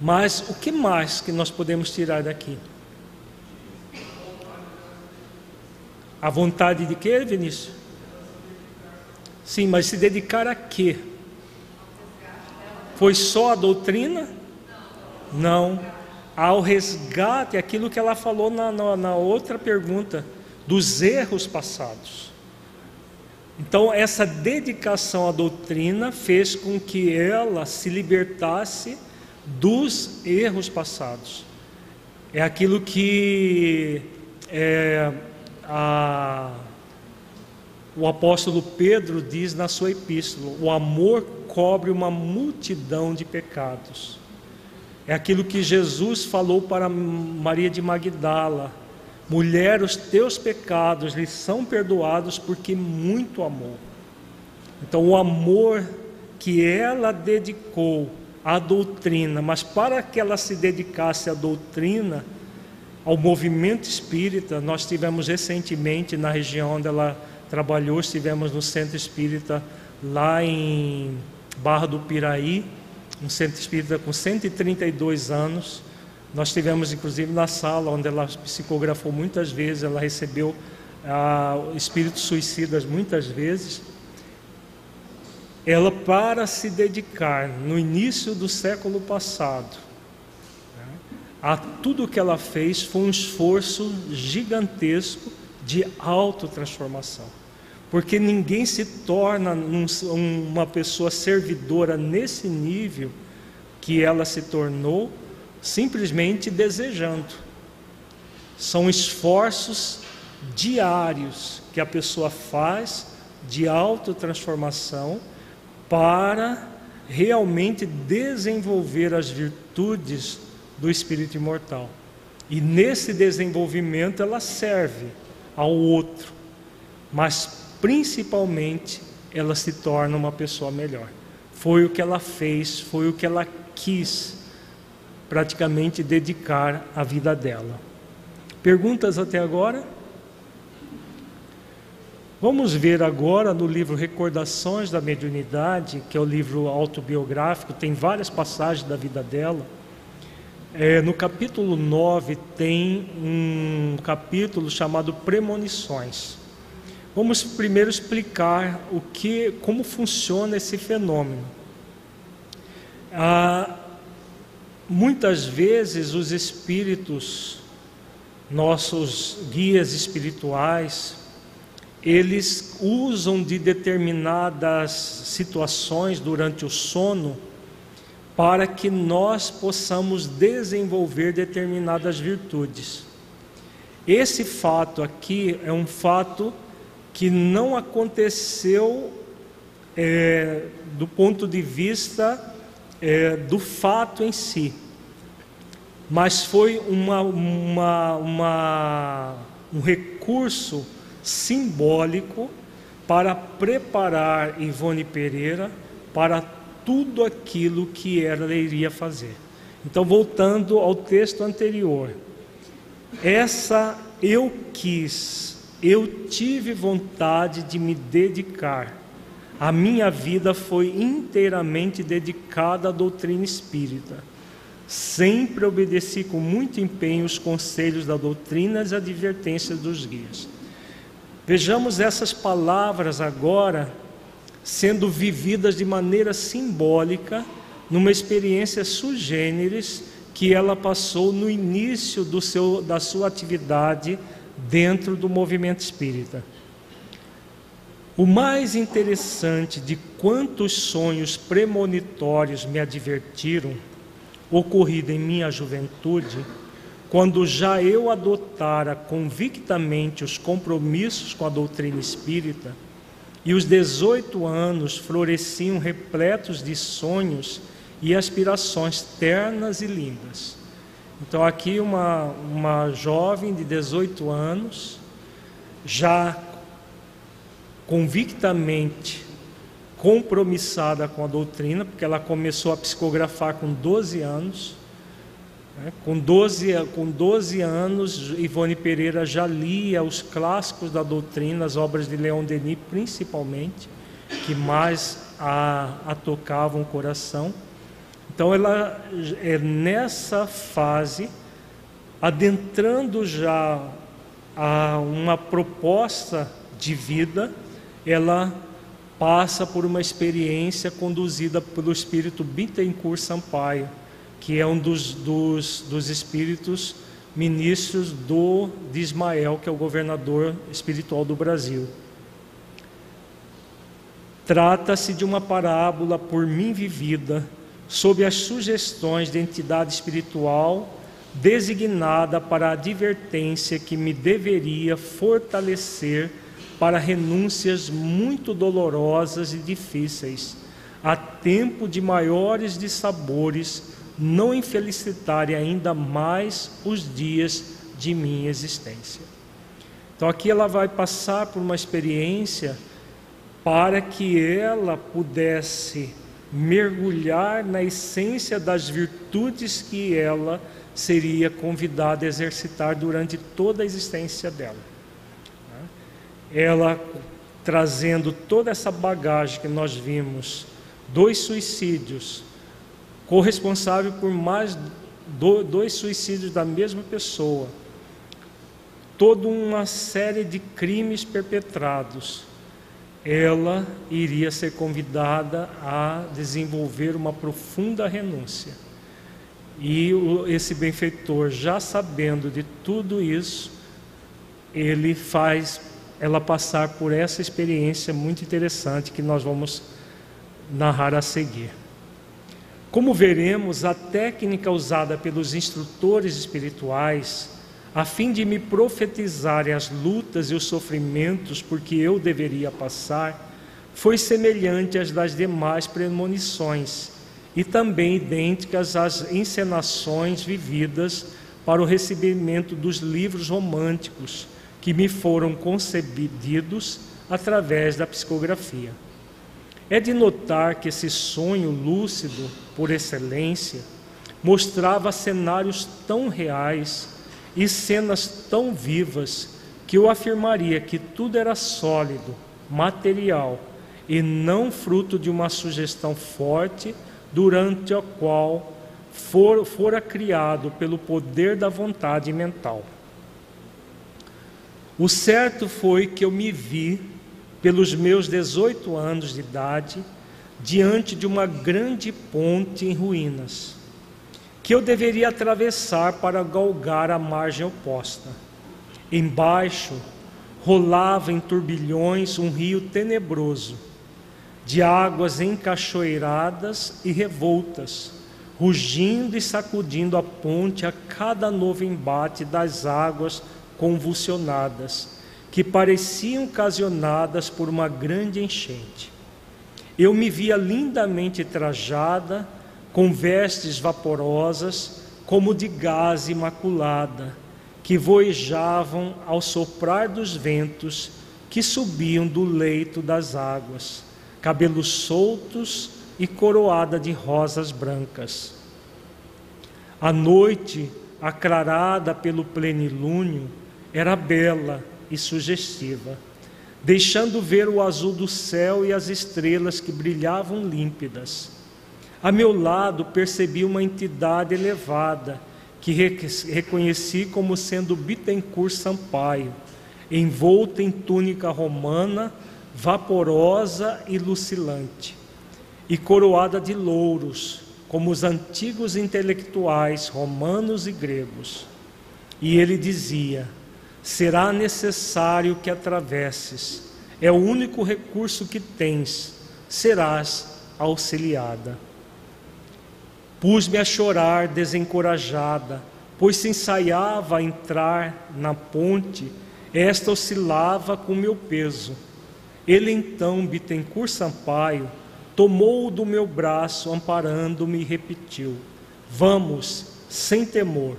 Mas o que mais que nós podemos tirar daqui? A vontade de quê, Vinícius? Sim, mas se dedicar a quê? Foi só a doutrina? Não. Ao resgate, aquilo que ela falou na, na, na outra pergunta, dos erros passados. Então, essa dedicação à doutrina fez com que ela se libertasse dos erros passados. É aquilo que é, a, o apóstolo Pedro diz na sua epístola: o amor cobre uma multidão de pecados. É aquilo que Jesus falou para Maria de Magdala: mulher, os teus pecados lhe são perdoados porque muito amou. Então, o amor que ela dedicou à doutrina, mas para que ela se dedicasse à doutrina, ao movimento espírita, nós tivemos recentemente na região onde ela trabalhou, estivemos no centro espírita lá em Barra do Piraí, um centro espírita com 132 anos. Nós tivemos inclusive na sala onde ela psicografou muitas vezes, ela recebeu ah, espíritos suicidas muitas vezes ela para se dedicar no início do século passado a tudo que ela fez foi um esforço gigantesco de autotransformação. Porque ninguém se torna um, uma pessoa servidora nesse nível que ela se tornou simplesmente desejando. São esforços diários que a pessoa faz de autotransformação para realmente desenvolver as virtudes do espírito imortal. E nesse desenvolvimento ela serve ao outro, mas principalmente ela se torna uma pessoa melhor. Foi o que ela fez, foi o que ela quis praticamente dedicar a vida dela. Perguntas até agora? Vamos ver agora no livro Recordações da Mediunidade, que é o livro autobiográfico, tem várias passagens da vida dela. É, no capítulo 9 tem um capítulo chamado Premonições. Vamos primeiro explicar o que, como funciona esse fenômeno. Ah, muitas vezes os espíritos, nossos guias espirituais, eles usam de determinadas situações durante o sono para que nós possamos desenvolver determinadas virtudes. Esse fato aqui é um fato que não aconteceu é, do ponto de vista é, do fato em si, mas foi uma, uma, uma, um recurso simbólico para preparar Ivone Pereira para tudo aquilo que ela iria fazer. Então, voltando ao texto anterior, essa eu quis, eu tive vontade de me dedicar. A minha vida foi inteiramente dedicada à doutrina espírita. Sempre obedeci com muito empenho os conselhos da doutrina e as advertências dos guias. Vejamos essas palavras agora sendo vividas de maneira simbólica numa experiência sui generis que ela passou no início do seu, da sua atividade dentro do movimento espírita. O mais interessante de quantos sonhos premonitórios me advertiram, ocorrido em minha juventude, quando já eu adotara convictamente os compromissos com a doutrina espírita, e os 18 anos floresciam repletos de sonhos e aspirações ternas e lindas. Então, aqui, uma, uma jovem de 18 anos, já convictamente compromissada com a doutrina, porque ela começou a psicografar com 12 anos? Com 12, com 12 anos, Ivone Pereira já lia os clássicos da doutrina, as obras de Leon Denis principalmente, que mais a, a tocavam o coração. Então ela é nessa fase, adentrando já a uma proposta de vida, ela passa por uma experiência conduzida pelo espírito Bittencourt Sampaio, que é um dos, dos, dos espíritos ministros do, de Ismael, que é o governador espiritual do Brasil. Trata-se de uma parábola por mim vivida, sob as sugestões de entidade espiritual designada para a advertência que me deveria fortalecer para renúncias muito dolorosas e difíceis, a tempo de maiores dissabores, não infelicitarem ainda mais os dias de minha existência. Então aqui ela vai passar por uma experiência para que ela pudesse mergulhar na essência das virtudes que ela seria convidada a exercitar durante toda a existência dela. Ela trazendo toda essa bagagem que nós vimos, dois suicídios, corresponsável por mais dois suicídios da mesma pessoa, toda uma série de crimes perpetrados, ela iria ser convidada a desenvolver uma profunda renúncia. E esse benfeitor, já sabendo de tudo isso, ele faz ela passar por essa experiência muito interessante que nós vamos narrar a seguir. Como veremos, a técnica usada pelos instrutores espirituais a fim de me profetizarem as lutas e os sofrimentos por que eu deveria passar, foi semelhante às das demais premonições e também idênticas às encenações vividas para o recebimento dos livros românticos que me foram concebidos através da psicografia. É de notar que esse sonho lúcido, por excelência, mostrava cenários tão reais e cenas tão vivas que eu afirmaria que tudo era sólido, material e não fruto de uma sugestão forte durante a qual for, fora criado pelo poder da vontade mental. O certo foi que eu me vi, pelos meus 18 anos de idade, diante de uma grande ponte em ruínas que eu deveria atravessar para galgar a margem oposta. Embaixo rolava em turbilhões um rio tenebroso, de águas encachoeiradas e revoltas, rugindo e sacudindo a ponte a cada novo embate das águas convulsionadas, que pareciam ocasionadas por uma grande enchente. Eu me via lindamente trajada, com vestes vaporosas, como de gás imaculada, que voejavam ao soprar dos ventos que subiam do leito das águas, cabelos soltos e coroada de rosas brancas. A noite, aclarada pelo plenilúnio, era bela e sugestiva, deixando ver o azul do céu e as estrelas que brilhavam límpidas a meu lado percebi uma entidade elevada, que reconheci como sendo Bittencourt Sampaio, envolta em túnica romana, vaporosa e lucilante, e coroada de louros, como os antigos intelectuais romanos e gregos. E ele dizia: Será necessário que atravesses, é o único recurso que tens, serás auxiliada. Pus-me a chorar desencorajada, pois se ensaiava a entrar na ponte, esta oscilava com meu peso. Ele então, Bittencourt Sampaio, tomou-o do meu braço, amparando-me e repetiu: Vamos, sem temor.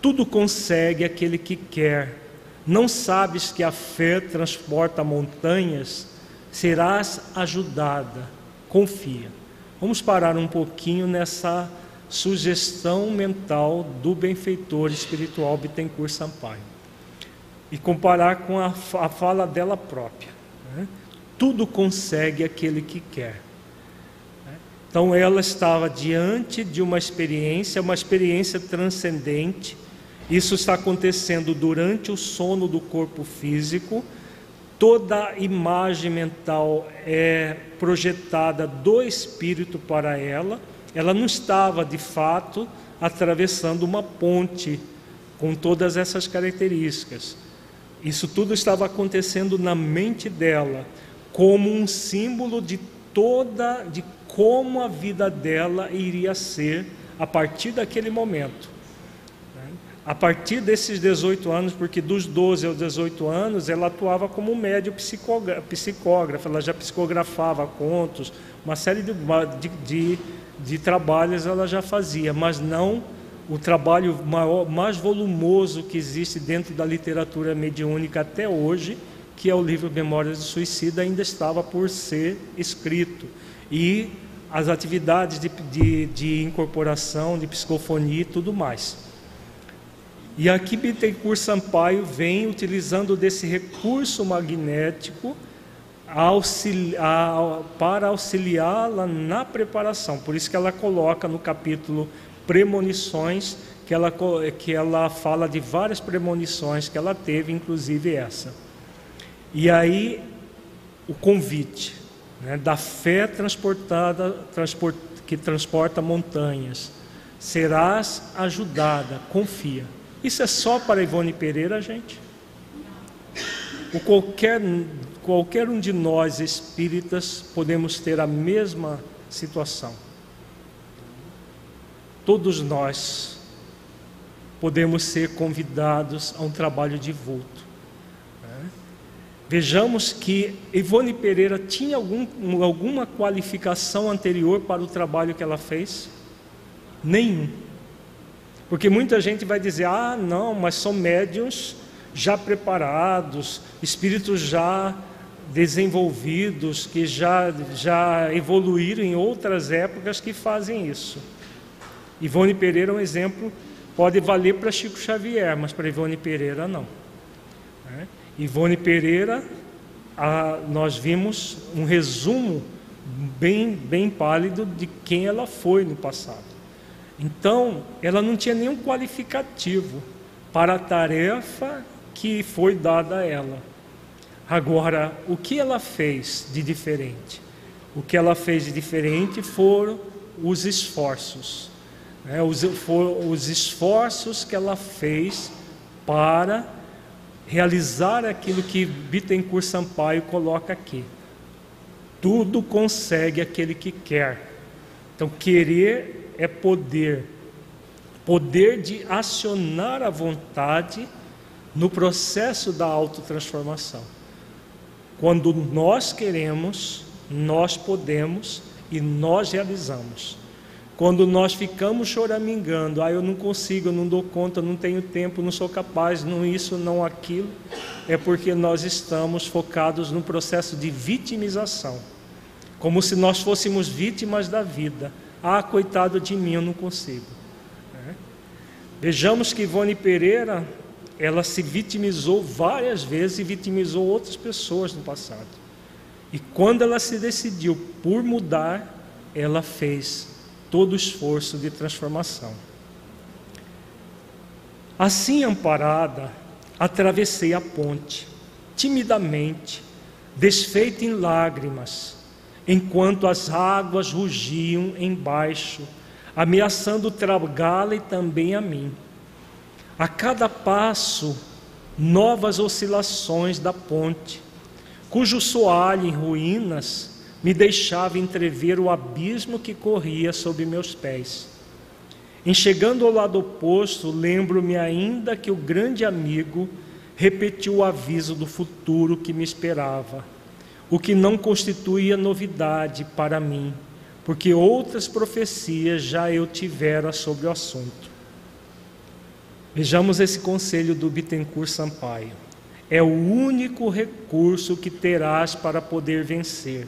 Tudo consegue aquele que quer. Não sabes que a fé transporta montanhas? Serás ajudada. Confia. Vamos parar um pouquinho nessa sugestão mental do benfeitor espiritual Bittencourt Sampaio e comparar com a, a fala dela própria. Né? Tudo consegue aquele que quer. Então ela estava diante de uma experiência, uma experiência transcendente. Isso está acontecendo durante o sono do corpo físico. Toda imagem mental é projetada do espírito para ela. Ela não estava de fato atravessando uma ponte com todas essas características. Isso tudo estava acontecendo na mente dela, como um símbolo de toda de como a vida dela iria ser a partir daquele momento. A partir desses 18 anos, porque dos 12 aos 18 anos ela atuava como médio psicógrafa, ela já psicografava contos, uma série de, de, de, de trabalhos ela já fazia, mas não o trabalho maior, mais volumoso que existe dentro da literatura mediúnica até hoje, que é o livro Memórias do Suicida, ainda estava por ser escrito. E as atividades de, de, de incorporação, de psicofonia e tudo mais. E aqui Bittencourt Sampaio vem utilizando desse recurso magnético auxiliar, para auxiliá-la na preparação. Por isso que ela coloca no capítulo Premonições, que ela, que ela fala de várias premonições que ela teve, inclusive essa. E aí, o convite né, da fé transportada, transport, que transporta montanhas. Serás ajudada, confia. Isso é só para Ivone Pereira, gente? O qualquer, qualquer um de nós espíritas podemos ter a mesma situação. Todos nós podemos ser convidados a um trabalho de vulto. Vejamos que Ivone Pereira tinha algum, alguma qualificação anterior para o trabalho que ela fez? Nenhum. Porque muita gente vai dizer: ah, não, mas são médiums já preparados, espíritos já desenvolvidos, que já, já evoluíram em outras épocas que fazem isso. Ivone Pereira é um exemplo, pode valer para Chico Xavier, mas para Ivone Pereira não. Ivone Pereira, a, nós vimos um resumo bem, bem pálido de quem ela foi no passado. Então, ela não tinha nenhum qualificativo para a tarefa que foi dada a ela. Agora, o que ela fez de diferente? O que ela fez de diferente foram os esforços. Né? Os, foram os esforços que ela fez para realizar aquilo que Bittencourt Sampaio coloca aqui. Tudo consegue aquele que quer. Então, querer é poder. Poder de acionar a vontade no processo da autotransformação. Quando nós queremos, nós podemos e nós realizamos. Quando nós ficamos choramingando, ah, eu não consigo, eu não dou conta, não tenho tempo, não sou capaz, não isso, não aquilo, é porque nós estamos focados no processo de vitimização, como se nós fôssemos vítimas da vida. Ah, coitado de mim, eu não consigo. É. Vejamos que Ivone Pereira, ela se vitimizou várias vezes e vitimizou outras pessoas no passado. E quando ela se decidiu por mudar, ela fez todo o esforço de transformação. Assim amparada, atravessei a ponte, timidamente, desfeita em lágrimas, enquanto as águas rugiam embaixo, ameaçando tragá-la e também a mim. A cada passo, novas oscilações da ponte, cujo soalho em ruínas me deixava entrever o abismo que corria sob meus pés. Em chegando ao lado oposto, lembro-me ainda que o grande amigo repetiu o aviso do futuro que me esperava, o que não constituía novidade para mim, porque outras profecias já eu tivera sobre o assunto. Vejamos esse conselho do Bittencourt Sampaio. É o único recurso que terás para poder vencer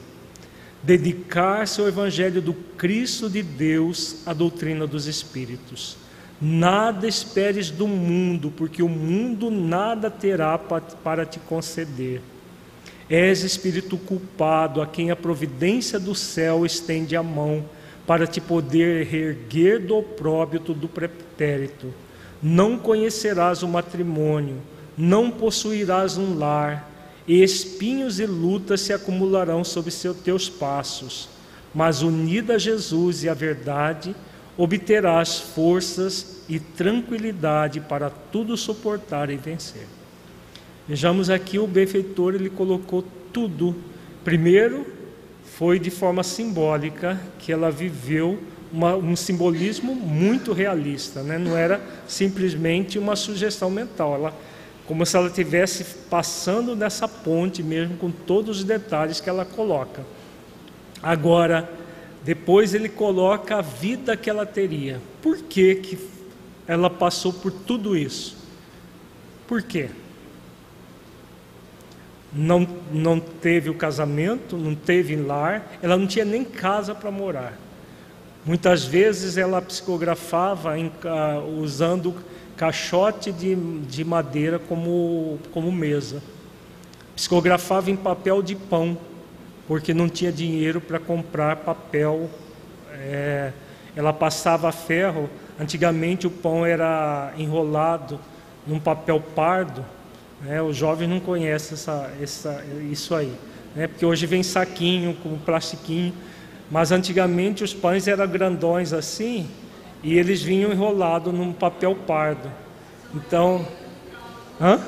dedicar-se ao Evangelho do Cristo de Deus, à doutrina dos Espíritos. Nada esperes do mundo, porque o mundo nada terá para te conceder. És espírito culpado a quem a providência do céu estende a mão para te poder erguer do opróbito do pretérito. Não conhecerás o matrimônio, não possuirás um lar, e espinhos e lutas se acumularão sobre seus teus passos. Mas unida a Jesus e a verdade, obterás forças e tranquilidade para tudo suportar e vencer. Vejamos aqui o benfeitor, ele colocou tudo. Primeiro, foi de forma simbólica que ela viveu uma, um simbolismo muito realista, né? não era simplesmente uma sugestão mental, ela, como se ela estivesse passando nessa ponte mesmo, com todos os detalhes que ela coloca. Agora, depois ele coloca a vida que ela teria. Por que, que ela passou por tudo isso? Por quê? Não, não teve o casamento, não teve lar, ela não tinha nem casa para morar. Muitas vezes ela psicografava em, uh, usando caixote de, de madeira como, como mesa. Psicografava em papel de pão porque não tinha dinheiro para comprar papel. É, ela passava ferro. Antigamente o pão era enrolado num papel pardo. Né? Jovens não conhecem essa, essa, isso aí, né? porque hoje vem saquinho com plastiquinho. Mas antigamente os pães eram grandões assim e eles vinham enrolados num papel pardo. Então, hã?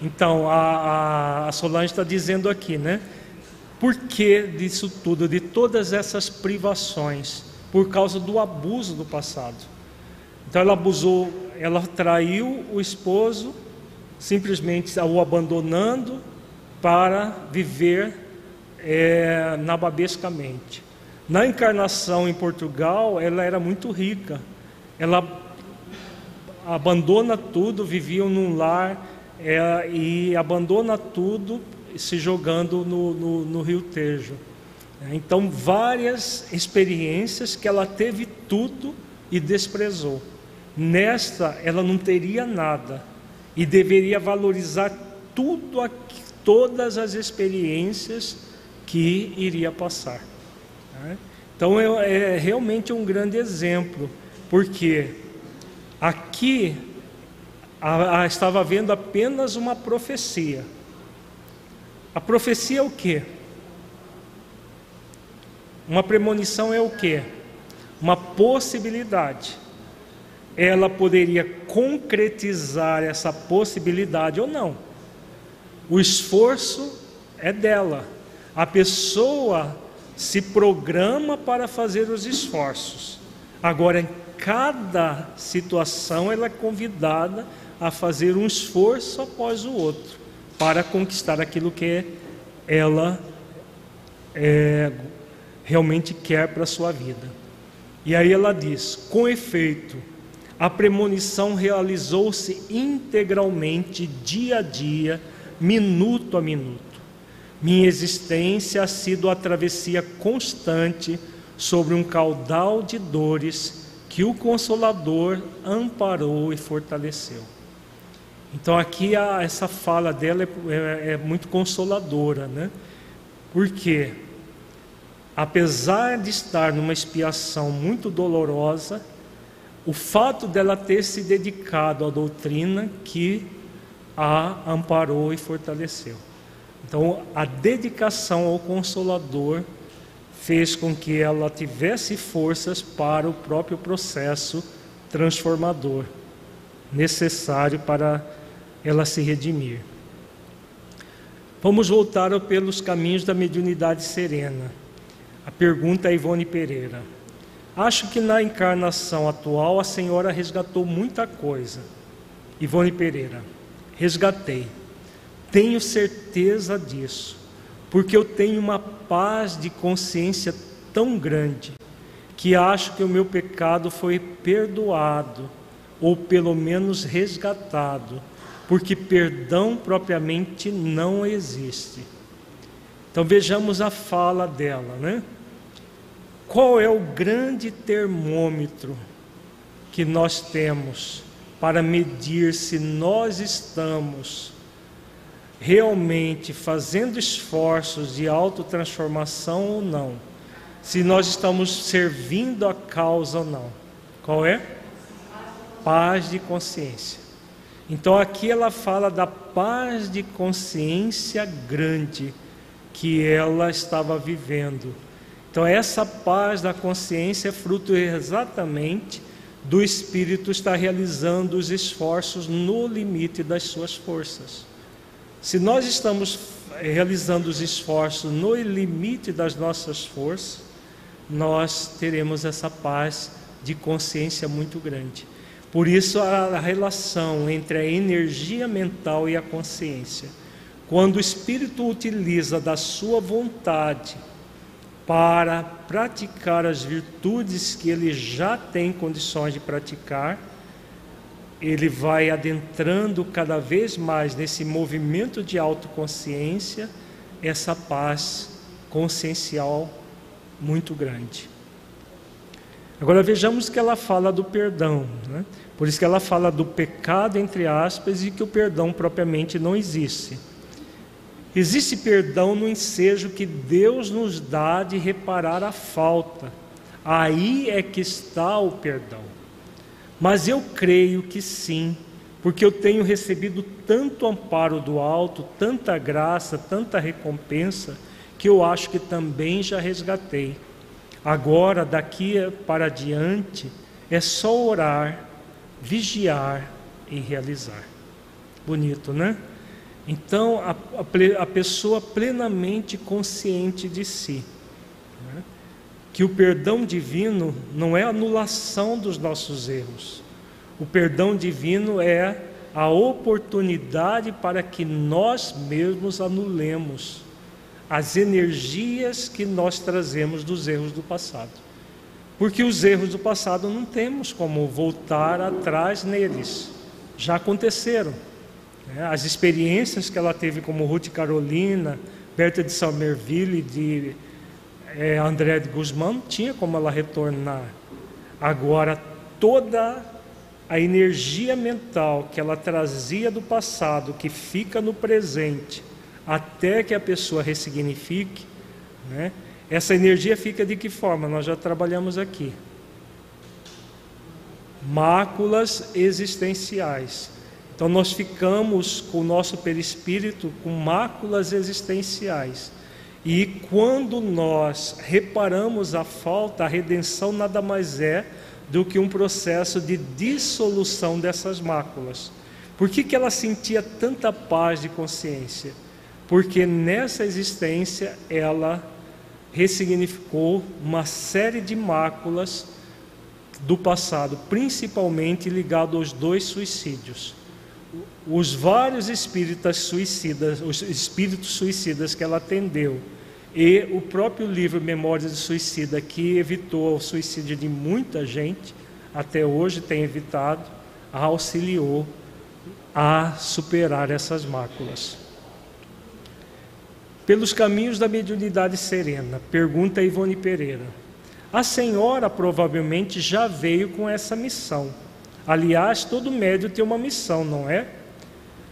Então, a, a, Solange está dizendo aqui, né? Por que disso tudo, de todas essas privações? Por causa do abuso do passado. Então, ela abusou, ela traiu o esposo, simplesmente o abandonando para viver é, nababescamente. Na encarnação em Portugal, ela era muito rica. Ela abandona tudo, viviam num lar é, e abandona tudo se jogando no, no, no Rio Tejo. Então, várias experiências que ela teve tudo e desprezou. Nesta, ela não teria nada e deveria valorizar tudo aqui, todas as experiências que iria passar. Né? Então, é, é realmente um grande exemplo, porque aqui a, a, estava vendo apenas uma profecia. A profecia é o quê? Uma premonição é o quê? Uma possibilidade. Ela poderia concretizar essa possibilidade ou não. O esforço é dela. A pessoa se programa para fazer os esforços. Agora, em cada situação, ela é convidada a fazer um esforço após o outro para conquistar aquilo que ela é, realmente quer para a sua vida. E aí ela diz: com efeito, a premonição realizou-se integralmente, dia a dia, minuto a minuto. Minha existência ha sido a travessia constante sobre um caudal de dores que o Consolador amparou e fortaleceu. Então aqui a, essa fala dela é, é, é muito consoladora, né? Porque apesar de estar numa expiação muito dolorosa, o fato dela ter se dedicado à doutrina que a amparou e fortaleceu. Então, a dedicação ao Consolador fez com que ela tivesse forças para o próprio processo transformador necessário para ela se redimir. Vamos voltar pelos caminhos da mediunidade serena. A pergunta é Ivone Pereira. Acho que na encarnação atual a senhora resgatou muita coisa. Ivone Pereira, resgatei. Tenho certeza disso, porque eu tenho uma paz de consciência tão grande que acho que o meu pecado foi perdoado, ou pelo menos resgatado porque perdão propriamente não existe. Então vejamos a fala dela, né? Qual é o grande termômetro que nós temos para medir se nós estamos realmente fazendo esforços de autotransformação ou não, se nós estamos servindo a causa ou não. Qual é? Paz de consciência. Então aqui ela fala da paz de consciência grande que ela estava vivendo. Então essa paz da consciência é fruto exatamente do espírito estar realizando os esforços no limite das suas forças. Se nós estamos realizando os esforços no limite das nossas forças, nós teremos essa paz de consciência muito grande. Por isso, a relação entre a energia mental e a consciência. Quando o espírito utiliza da sua vontade para praticar as virtudes que ele já tem condições de praticar, ele vai adentrando cada vez mais nesse movimento de autoconsciência, essa paz consciencial muito grande. Agora vejamos que ela fala do perdão, né? por isso que ela fala do pecado, entre aspas, e que o perdão propriamente não existe. Existe perdão no ensejo que Deus nos dá de reparar a falta, aí é que está o perdão. Mas eu creio que sim, porque eu tenho recebido tanto amparo do alto, tanta graça, tanta recompensa, que eu acho que também já resgatei. Agora, daqui para diante, é só orar, vigiar e realizar. Bonito, né? Então, a, a, a pessoa plenamente consciente de si, né? que o perdão divino não é anulação dos nossos erros, o perdão divino é a oportunidade para que nós mesmos anulemos as energias que nós trazemos dos erros do passado. Porque os erros do passado não temos como voltar atrás neles, já aconteceram. Né? As experiências que ela teve como Ruth Carolina, Berta de Salmerville, de é, André de Guzmán, tinha como ela retornar. Agora, toda a energia mental que ela trazia do passado, que fica no presente, até que a pessoa ressignifique, né? essa energia fica de que forma? Nós já trabalhamos aqui. Máculas existenciais. Então nós ficamos com o nosso perispírito com máculas existenciais. E quando nós reparamos a falta, a redenção nada mais é do que um processo de dissolução dessas máculas. Por que, que ela sentia tanta paz de consciência? porque nessa existência ela ressignificou uma série de máculas do passado, principalmente ligado aos dois suicídios. Os vários espíritas suicidas, os espíritos suicidas que ela atendeu, e o próprio livro Memórias de Suicida, que evitou o suicídio de muita gente, até hoje tem evitado, auxiliou a superar essas máculas. Pelos caminhos da mediunidade serena, pergunta Ivone Pereira. A senhora provavelmente já veio com essa missão. Aliás, todo médio tem uma missão, não é?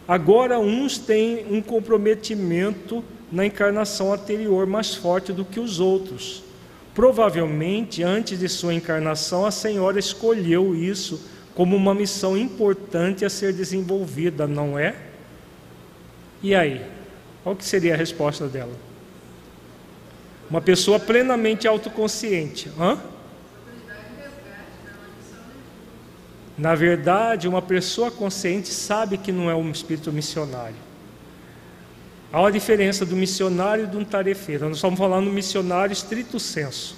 Agora, uns têm um comprometimento na encarnação anterior mais forte do que os outros. Provavelmente, antes de sua encarnação, a senhora escolheu isso como uma missão importante a ser desenvolvida, não é? E aí? Qual que seria a resposta dela? Uma pessoa plenamente autoconsciente. Hã? Na verdade, uma pessoa consciente sabe que não é um espírito missionário. Há uma diferença do missionário e do um tarefeiro. Nós estamos falando do missionário estrito senso.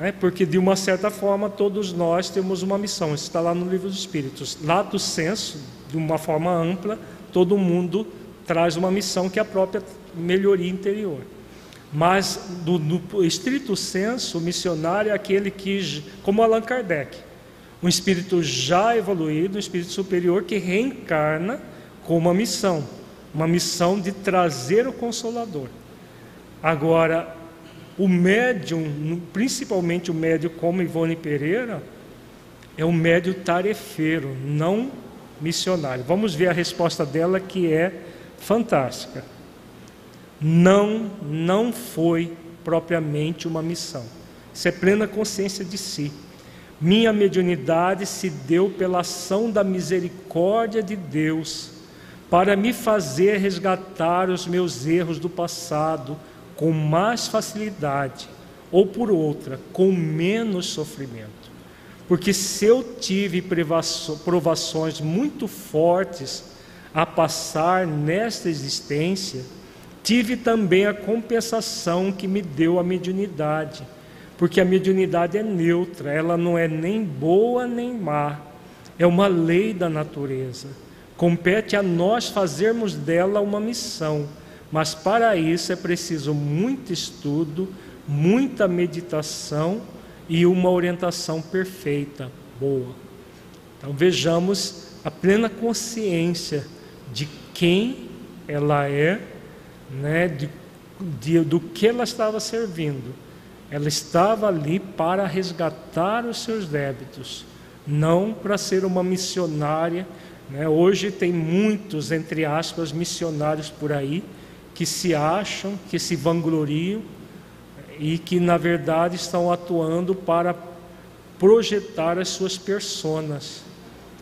É, porque, de uma certa forma, todos nós temos uma missão. Isso está lá no livro dos Espíritos. Lá do senso, de uma forma ampla, todo mundo traz uma missão que é a própria melhoria interior. Mas, do, no estrito senso, o missionário é aquele que, como Allan Kardec, um espírito já evoluído, um espírito superior que reencarna com uma missão, uma missão de trazer o Consolador. Agora, o médium, principalmente o médium como Ivone Pereira, é um médium tarefeiro, não missionário. Vamos ver a resposta dela que é fantástica. Não, não foi propriamente uma missão. Isso é plena consciência de si. Minha mediunidade se deu pela ação da misericórdia de Deus para me fazer resgatar os meus erros do passado com mais facilidade, ou por outra, com menos sofrimento. Porque se eu tive provações muito fortes a passar nesta existência, tive também a compensação que me deu a mediunidade. Porque a mediunidade é neutra, ela não é nem boa nem má, é uma lei da natureza. Compete a nós fazermos dela uma missão, mas para isso é preciso muito estudo, muita meditação e uma orientação perfeita, boa. Então vejamos a plena consciência de quem ela é, né, de, de, do que ela estava servindo. Ela estava ali para resgatar os seus débitos, não para ser uma missionária né? Hoje tem muitos, entre aspas, missionários por aí que se acham, que se vangloriam e que na verdade estão atuando para projetar as suas personas,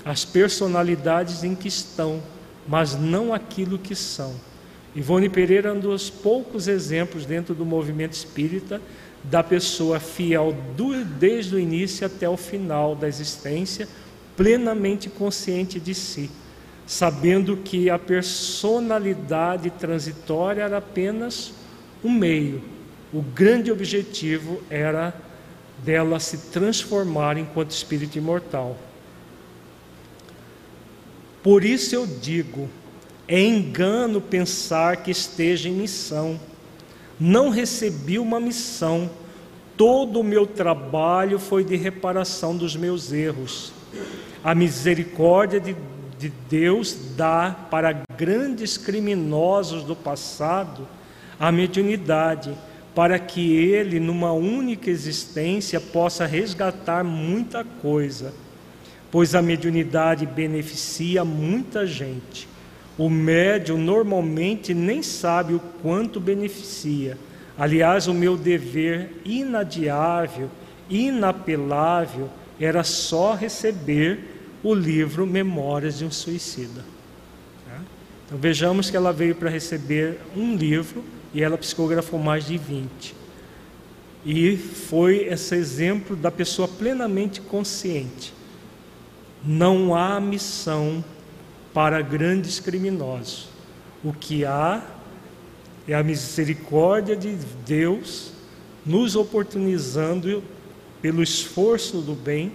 as personalidades em que estão, mas não aquilo que são. Ivone Pereira é um dos poucos exemplos dentro do movimento espírita da pessoa fiel do, desde o início até o final da existência, plenamente consciente de si, sabendo que a personalidade transitória era apenas um meio. O grande objetivo era dela se transformar enquanto espírito imortal. Por isso eu digo: é engano pensar que esteja em missão. Não recebi uma missão. Todo o meu trabalho foi de reparação dos meus erros. A misericórdia de, de Deus dá para grandes criminosos do passado a mediunidade, para que ele, numa única existência, possa resgatar muita coisa, pois a mediunidade beneficia muita gente. O médium normalmente nem sabe o quanto beneficia. Aliás, o meu dever inadiável, inapelável, era só receber o livro Memórias de um Suicida. Tá? Então vejamos que ela veio para receber um livro e ela psicografou mais de 20. E foi esse exemplo da pessoa plenamente consciente. Não há missão para grandes criminosos. O que há é a misericórdia de Deus nos oportunizando, pelo esforço do bem,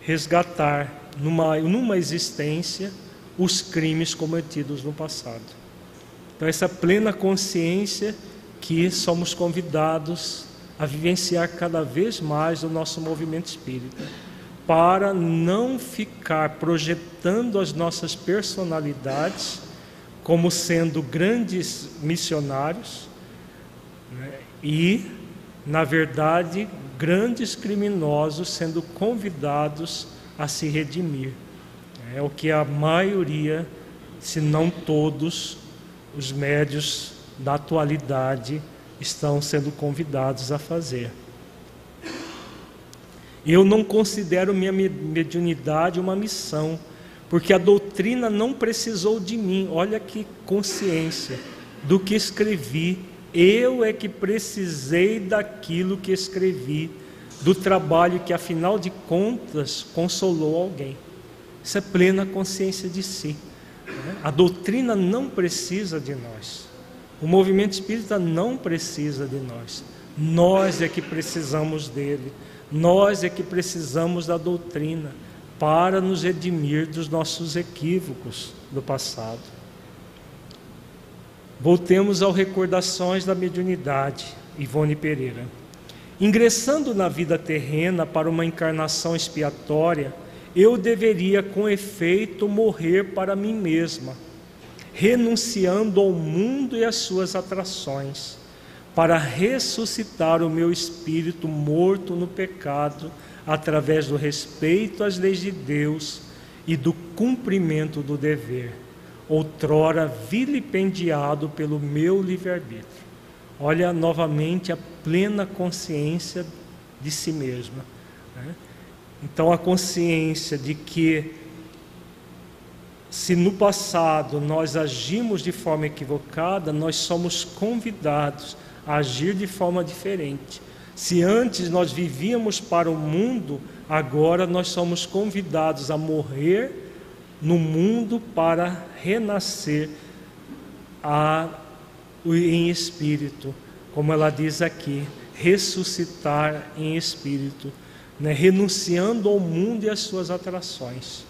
resgatar numa, numa existência os crimes cometidos no passado. Então, essa plena consciência que somos convidados a vivenciar cada vez mais o nosso movimento espírita, para não ficar projetando as nossas personalidades como sendo grandes missionários né, e, na verdade, grandes criminosos sendo convidados a se redimir. É o que a maioria, se não todos, os médios da atualidade estão sendo convidados a fazer. Eu não considero minha mediunidade uma missão, porque a doutrina não precisou de mim. Olha que consciência do que escrevi. Eu é que precisei daquilo que escrevi do trabalho que, afinal de contas, consolou alguém. Isso é plena consciência de si. Né? A doutrina não precisa de nós. O movimento espírita não precisa de nós. Nós é que precisamos dele. Nós é que precisamos da doutrina para nos redimir dos nossos equívocos do passado. Voltemos ao Recordações da Mediunidade, Ivone Pereira. Ingressando na vida terrena para uma encarnação expiatória, eu deveria com efeito morrer para mim mesma, renunciando ao mundo e às suas atrações, para ressuscitar o meu espírito morto no pecado, através do respeito às leis de Deus e do cumprimento do dever. outrora vilipendiado pelo meu livre-arbítrio. Olha novamente a plena consciência de si mesma. Né? Então, a consciência de que se no passado nós agimos de forma equivocada, nós somos convidados agir de forma diferente. Se antes nós vivíamos para o mundo, agora nós somos convidados a morrer no mundo para renascer a, em espírito, como ela diz aqui, ressuscitar em espírito, né? renunciando ao mundo e às suas atrações.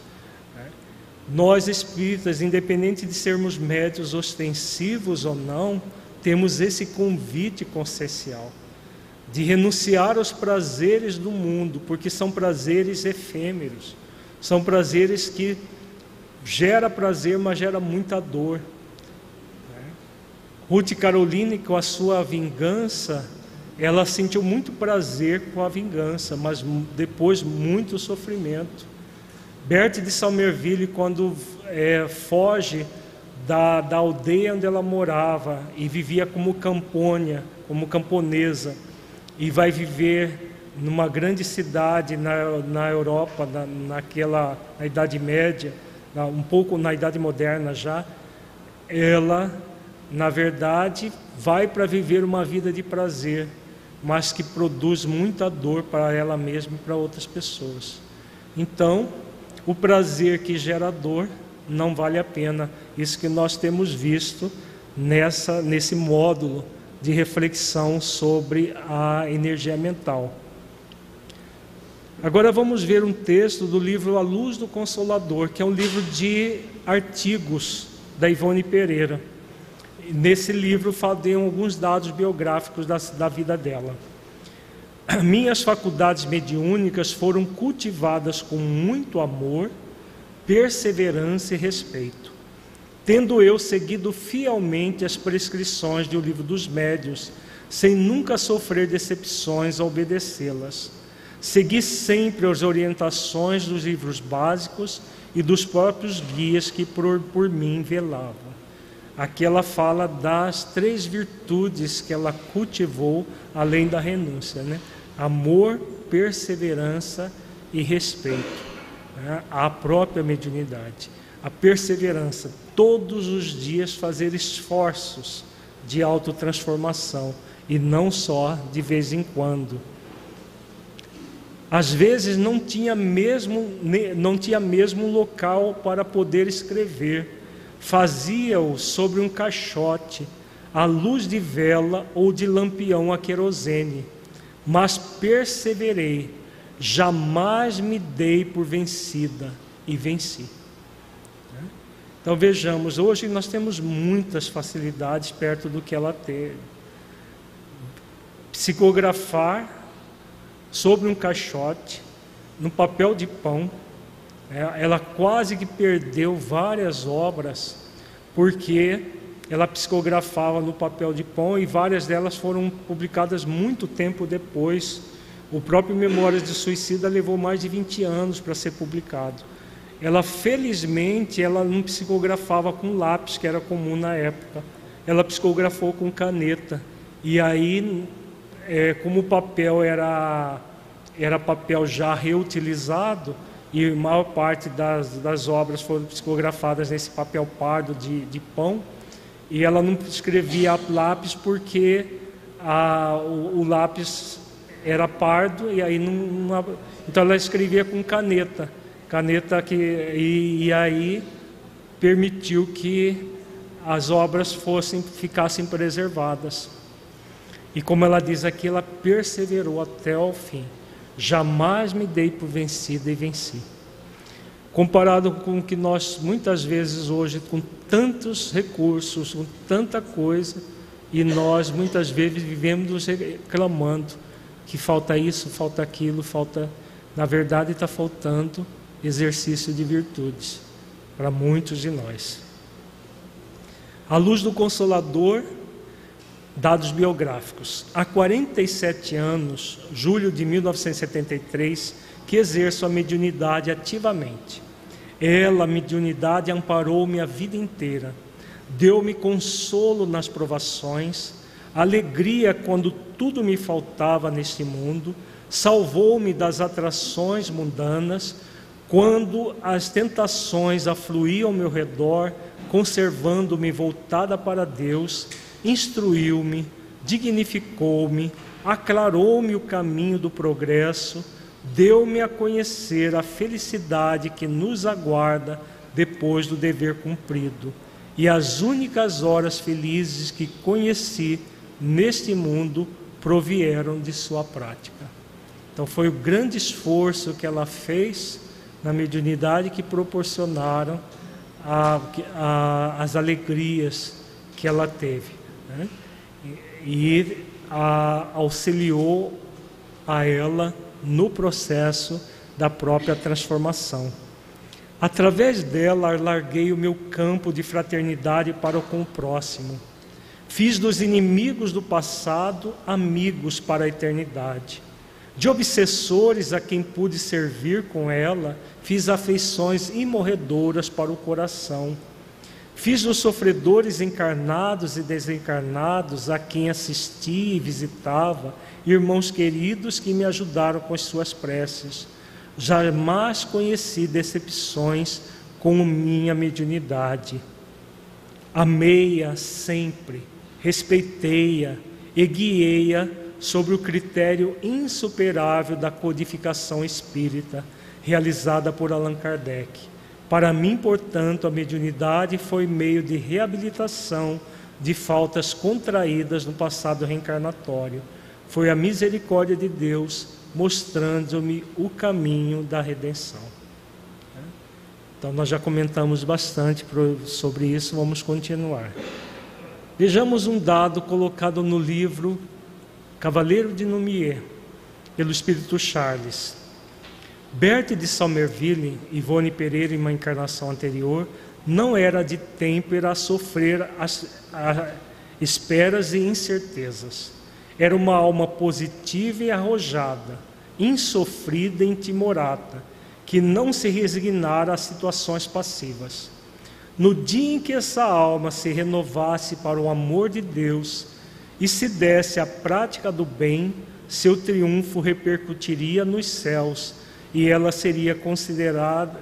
Nós espíritas, independente de sermos médios ostensivos ou não, temos esse convite consciencial de renunciar aos prazeres do mundo, porque são prazeres efêmeros, são prazeres que gera prazer, mas gera muita dor. Ruth Caroline, com a sua vingança, ela sentiu muito prazer com a vingança, mas depois muito sofrimento. Bertie de Salmerville, quando é, foge da, da aldeia onde ela morava e vivia como campônia, como camponesa, e vai viver numa grande cidade na, na Europa, na, naquela na Idade Média, na, um pouco na Idade Moderna já, ela, na verdade, vai para viver uma vida de prazer, mas que produz muita dor para ela mesma e para outras pessoas. Então, o prazer que gera dor não vale a pena. Isso que nós temos visto nessa, nesse módulo de reflexão sobre a energia mental. Agora vamos ver um texto do livro A Luz do Consolador, que é um livro de artigos da Ivone Pereira. Nesse livro falei alguns dados biográficos da, da vida dela. minhas faculdades mediúnicas foram cultivadas com muito amor, perseverança e respeito, tendo eu seguido fielmente as prescrições do livro dos médios, sem nunca sofrer decepções ao obedecê-las. Segui sempre as orientações dos livros básicos e dos próprios guias que por, por mim velavam. Aqui ela fala das três virtudes que ela cultivou além da renúncia, né? amor, perseverança e respeito né, à própria mediunidade. A perseverança, todos os dias fazer esforços de autotransformação e não só de vez em quando. Às vezes não tinha mesmo não tinha mesmo local para poder escrever. Fazia-o sobre um caixote, à luz de vela ou de lampião a querosene mas perseverei, jamais me dei por vencida e venci. Então vejamos, hoje nós temos muitas facilidades perto do que ela teve. Psicografar sobre um caixote, no papel de pão, né? ela quase que perdeu várias obras, porque ela psicografava no papel de pão e várias delas foram publicadas muito tempo depois. O próprio Memórias de Suicida levou mais de 20 anos para ser publicado. Ela, felizmente, ela não psicografava com lápis, que era comum na época. Ela psicografou com caneta. E aí, é, como o papel era, era papel já reutilizado, e maior parte das, das obras foram psicografadas nesse papel pardo de, de pão, e ela não escrevia lápis porque a, o, o, lápis era pardo e aí não, não, então ela escrevia com caneta, caneta que e, e aí permitiu que as obras fossem ficassem preservadas. E como ela diz aqui, ela perseverou até o fim. Jamais me dei por vencida e venci comparado com o que nós muitas vezes hoje, com tantos recursos, com tanta coisa, e nós muitas vezes vivemos reclamando que falta isso, falta aquilo, falta. Na verdade, está faltando exercício de virtudes para muitos de nós. À luz do Consolador, dados biográficos. Há 47 anos, julho de 1973, que exerço a mediunidade ativamente Ela, a mediunidade, amparou-me a vida inteira. Deu-me consolo nas provações, alegria quando tudo me faltava neste mundo, salvou-me das atrações mundanas, quando as tentações afluíam ao meu redor, conservando-me voltada para Deus, instruiu-me, dignificou-me, aclarou-me o caminho do progresso, deu-me a conhecer a felicidade que nos aguarda depois do dever cumprido. E as únicas horas felizes que conheci neste mundo provieram de sua prática. Então foi o grande esforço que ela fez na mediunidade que proporcionaram a, a, as alegrias que ela teve. Né? E, a, auxiliou a ela no processo da própria transformação. Através dela, larguei o meu campo de fraternidade para com o próximo. Fiz dos inimigos do passado amigos para a eternidade. De obsessores a quem pude servir com ela, fiz afeições imorredoras para o coração. Fiz dos sofredores encarnados e desencarnados a quem assisti e visitava, irmãos queridos que me ajudaram com as suas preces. Jamais conheci decepções com minha mediunidade. Amei-a sempre, respeitei-a e guiei-a sobre o critério insuperável da codificação espírita realizada por Allan Kardec. Para mim, portanto, a mediunidade foi meio de reabilitação de faltas contraídas no passado reencarnatório. Foi a misericórdia de Deus mostrando-me o caminho da redenção. Então, nós já comentamos bastante sobre isso, vamos continuar. Vejamos um dado colocado no livro Cavaleiro de Numier, pelo Espírito Charles. Bertie de Salmerville, Ivone Pereira em uma encarnação anterior, não era de têmpera a sofrer as esperas e incertezas. Era uma alma positiva e arrojada, insofrida e intimorata, que não se resignara a situações passivas. No dia em que essa alma se renovasse para o amor de Deus, e se desse a prática do bem, seu triunfo repercutiria nos céus e ela seria considerada,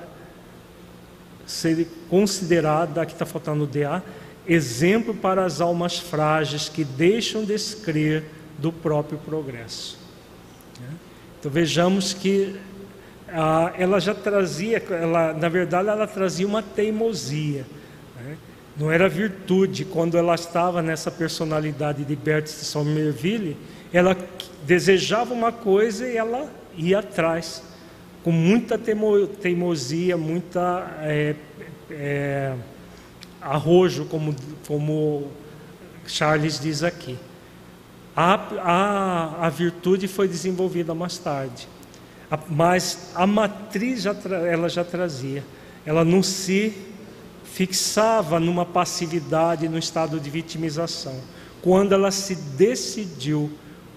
seria considerada, aqui está faltando o DA, exemplo para as almas frágeis que deixam de descrer do próprio progresso. Então vejamos que ela já trazia, ela, na verdade, ela trazia uma teimosia. Não era virtude quando ela estava nessa personalidade de Berthe de Somerville, ela desejava uma coisa e ela ia atrás, com muita teimosia, muita é, é, arrojo, como, como Charles diz aqui. A, a, a virtude foi desenvolvida mais tarde, mas a matriz já, ela já trazia. Ela não se fixava numa passividade, no estado de vitimização. Quando ela se decidiu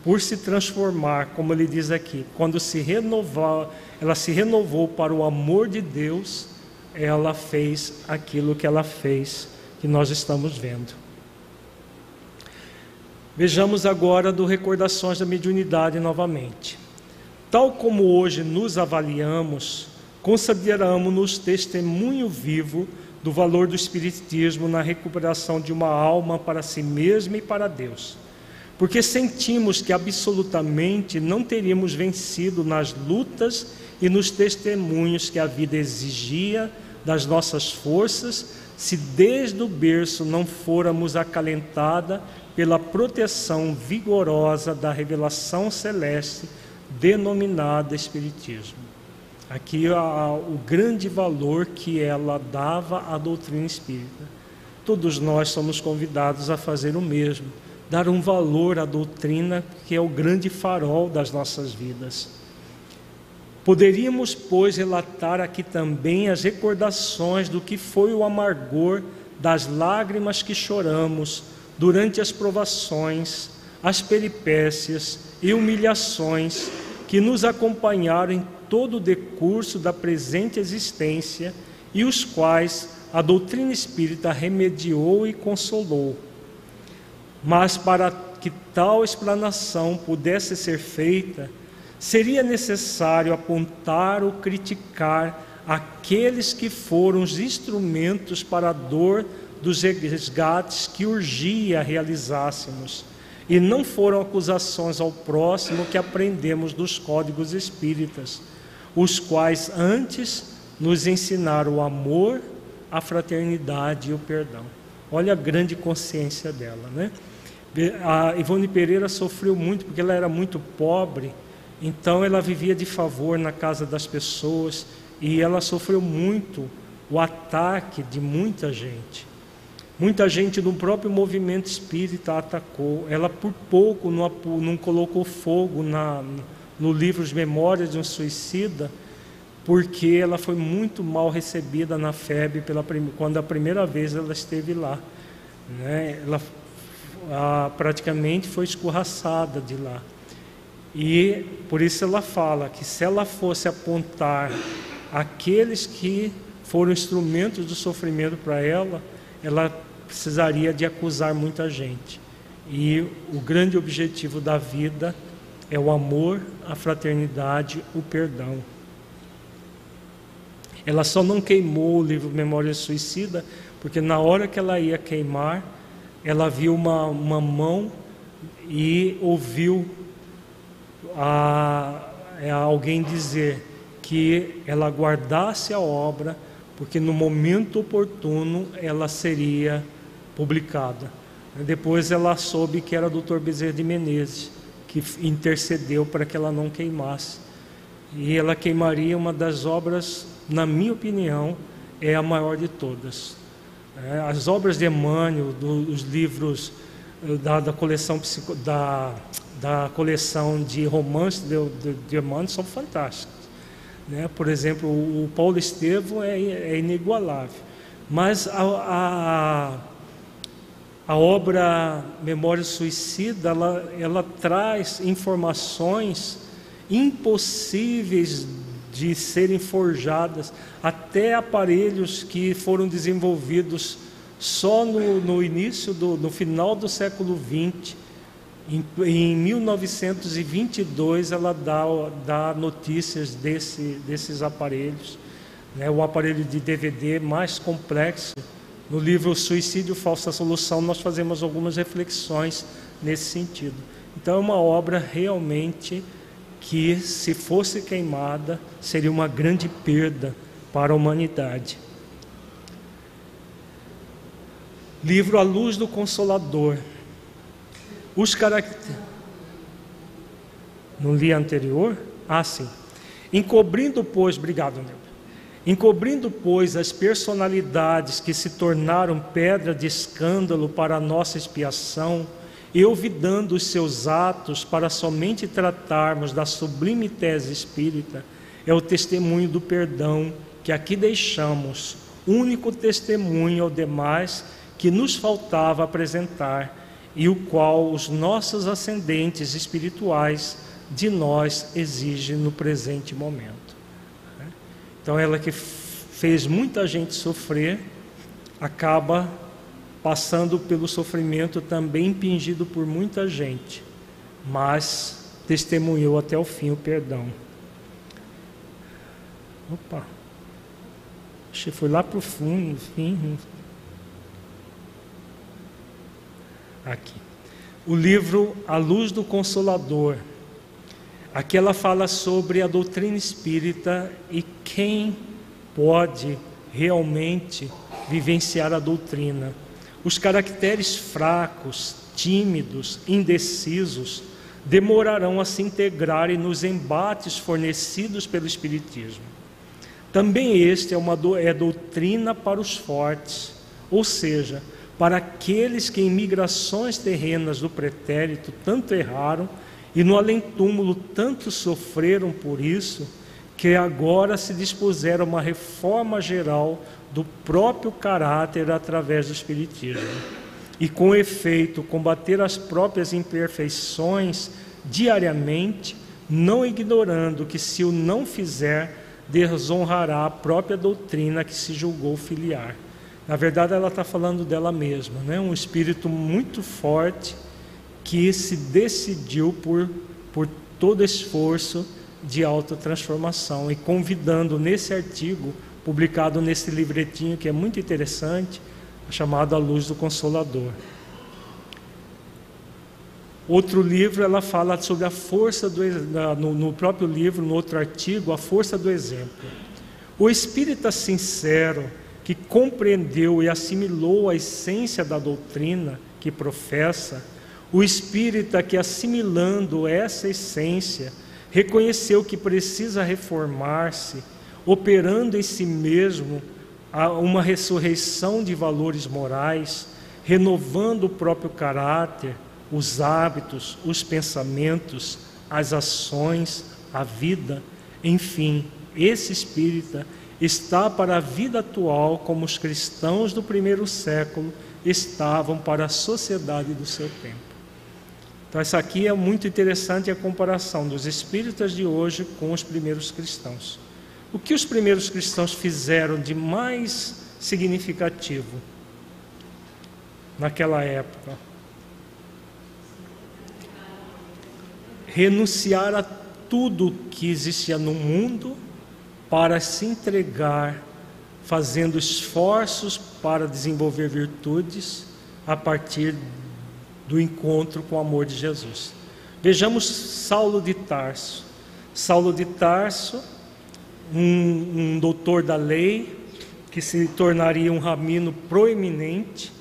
por se transformar, como ele diz aqui, quando se renovar, ela se renovou para o amor de Deus, ela fez aquilo que ela fez, que nós estamos vendo. Vejamos agora do Recordações da Mediunidade novamente. Tal como hoje nos avaliamos, consideramos-nos testemunho vivo do valor do Espiritismo na recuperação de uma alma para si mesma e para Deus. Porque sentimos que absolutamente não teríamos vencido nas lutas e nos testemunhos que a vida exigia das nossas forças, se desde o berço não fôramos acalentada pela proteção vigorosa da revelação celeste denominada Espiritismo. Aqui a, o grande valor que ela dava à doutrina espírita. Todos nós somos convidados a fazer o mesmo, dar um valor à doutrina que é o grande farol das nossas vidas. Poderíamos, pois, relatar aqui também as recordações do que foi o amargor das lágrimas que choramos durante as provações, as peripécias e humilhações que nos acompanharam em todo o decurso da presente existência e os quais a doutrina espírita remediou e consolou. Mas para que tal explanação pudesse ser feita, seria necessário apontar ou criticar aqueles que foram os instrumentos para a dor dos resgates que urgia realizássemos, e não foram acusações ao próximo que aprendemos dos códigos espíritas, os quais antes nos ensinaram o amor, a fraternidade e o perdão. Olha a grande consciência dela, né? A Ivone Pereira sofreu muito porque ela era muito pobre, então ela vivia de favor na casa das pessoas e ela sofreu muito o ataque de muita gente. Muita gente do próprio movimento espírita atacou. Ela por pouco não, não colocou fogo na, no livro de Memórias de um Suicida, porque ela foi muito mal recebida na FEB pela, quando a primeira vez ela esteve lá. Né? Ela a, praticamente foi escorraçada de lá. E por isso ela fala que se ela fosse apontar aqueles que foram instrumentos do sofrimento para ela, ela precisaria de acusar muita gente. E o grande objetivo da vida é o amor, a fraternidade, o perdão. Ela só não queimou o livro Memória Suicida, porque na hora que ela ia queimar, ela viu uma, uma mão e ouviu a, a alguém dizer: que ela guardasse a obra, porque no momento oportuno ela seria publicada. Depois ela soube que era Dr. Bezerra de Menezes, que intercedeu para que ela não queimasse. E ela queimaria uma das obras, na minha opinião, é a maior de todas. É, as obras de Emmanuel, dos livros eh, da, da coleção da, da coleção de romances de, de, de Emmanuel são fantásticas. Né? Por exemplo, o Paulo Estevam é, é inigualável. Mas a, a, a, obra Memória Suicida, ela, ela traz informações impossíveis de serem forjadas, até aparelhos que foram desenvolvidos só no, no início, do, no final do século XX, em, em 1922, ela dá, dá notícias desse, desses aparelhos. Né? O aparelho de DVD mais complexo. No livro Suicídio Falsa Solução, nós fazemos algumas reflexões nesse sentido. Então, é uma obra realmente que, se fosse queimada, seria uma grande perda para a humanidade. Livro A Luz do Consolador. Os caracteres. No li anterior? Ah, sim. Encobrindo, pois, obrigado, Nilton. Encobrindo, pois, as personalidades que se tornaram pedra de escândalo para a nossa expiação, e olvidando os seus atos para somente tratarmos da sublime tese espírita, é o testemunho do perdão que aqui deixamos, único testemunho ao demais que nos faltava apresentar e o qual os nossos ascendentes espirituais de nós exigem no presente momento. Então, ela que fez muita gente sofrer, acaba passando pelo sofrimento também impingido por muita gente, mas testemunhou até o fim o perdão. Opa, achei foi lá para o fundo, fim, aqui. O livro A Luz do Consolador. Aqui ela fala sobre a doutrina espírita e quem pode realmente vivenciar a doutrina. Os caracteres fracos, tímidos, indecisos demorarão a se integrarem nos embates fornecidos pelo Espiritismo. Também este é uma é doutrina para os fortes, ou seja, para aqueles que em migrações terrenas do pretérito tanto erraram e no além-túmulo tanto sofreram por isso, que agora se dispuseram a uma reforma geral do próprio caráter através do Espiritismo. E com efeito, combater as próprias imperfeições diariamente, não ignorando que se o não fizer, desonrará a própria doutrina que se julgou filiar. Na verdade, ela está falando dela mesma, né? um espírito muito forte que se decidiu por, por todo esforço de autotransformação e convidando nesse artigo, publicado nesse livretinho que é muito interessante, chamado A Luz do Consolador. Outro livro, ela fala sobre a força do no, no próprio livro, no outro artigo, a força do exemplo. O espírita sincero que compreendeu e assimilou a essência da doutrina que professa, o espírita que assimilando essa essência reconheceu que precisa reformar-se, operando em si mesmo uma ressurreição de valores morais, renovando o próprio caráter, os hábitos, os pensamentos, as ações, a vida, enfim, esse espírita está para a vida atual como os cristãos do primeiro século estavam para a sociedade do seu tempo. Então, essa aqui é muito interessante a comparação dos espíritas de hoje com os primeiros cristãos. O que os primeiros cristãos fizeram de mais significativo naquela época? Renunciar a tudo que existia no mundo para se entregar, fazendo esforços para desenvolver virtudes a partir do encontro com o amor de Jesus. Vejamos Saulo de Tarso. Saulo de Tarso, um, um doutor da lei, que se tornaria um ramino proeminente,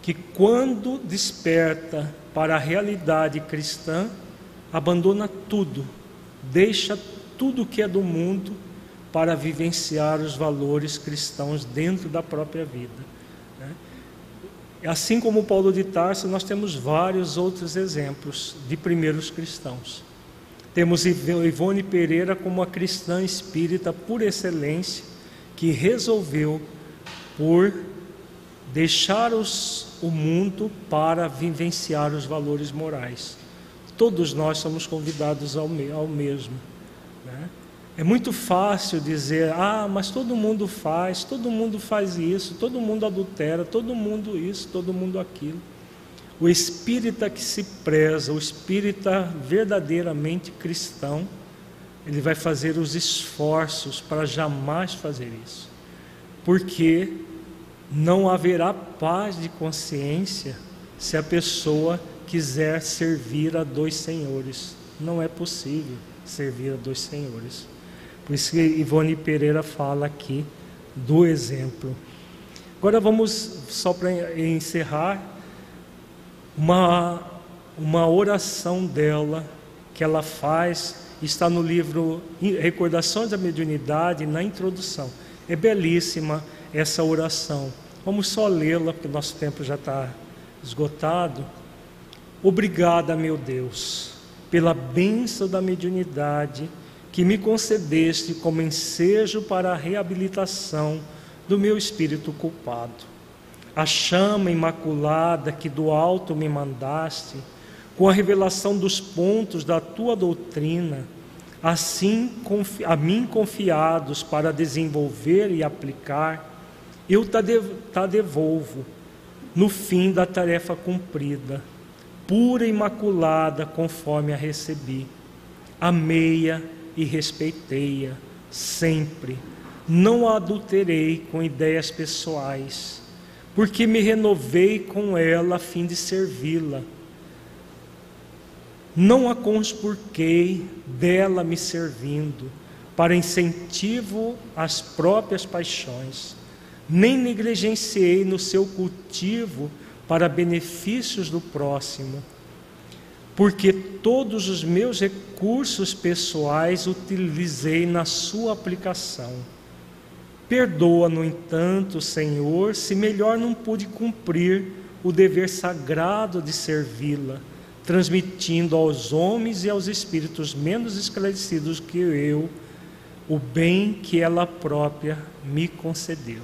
que quando desperta para a realidade cristã, abandona tudo, deixa tudo que é do mundo para vivenciar os valores cristãos dentro da própria vida. Assim como Paulo de Tarso, nós temos vários outros exemplos de primeiros cristãos. Temos Ivone Pereira como a cristã espírita por excelência, que resolveu por deixar os, o mundo para vivenciar os valores morais. Todos nós somos convidados ao, ao mesmo. Né? É muito fácil dizer, ah, mas todo mundo faz, todo mundo faz isso, todo mundo adultera, todo mundo isso, todo mundo aquilo. O espírita que se preza, o espírita verdadeiramente cristão, ele vai fazer os esforços para jamais fazer isso. Porque não haverá paz de consciência se a pessoa quiser servir a dois senhores. Não é possível servir a dois senhores. Por isso que Ivone Pereira fala aqui do exemplo. Agora vamos, só para encerrar, uma, uma oração dela que ela faz, está no livro Recordações da Mediunidade, na introdução. É belíssima essa oração. Vamos só lê-la, porque nosso tempo já está esgotado. Obrigada, meu Deus, pela bênção da mediunidade que me concedeste como ensejo para a reabilitação do meu espírito culpado. A chama imaculada que do alto me mandaste, com a revelação dos pontos da tua doutrina, assim a mim confiados para desenvolver e aplicar, eu te devolvo no fim da tarefa cumprida, pura e imaculada conforme a recebi. Amei-a e respeitei-a sempre. Não a adulterei com ideias pessoais, porque me renovei com ela a fim de servi-la. Não a conspurquei dela me servindo, para incentivo às próprias paixões, nem negligenciei no seu cultivo para benefícios do próximo porque todos os meus recursos pessoais utilizei na sua aplicação. Perdoa, no entanto, Senhor, se melhor não pude cumprir o dever sagrado de servi-la, transmitindo aos homens e aos espíritos menos esclarecidos que eu o bem que ela própria me concedeu.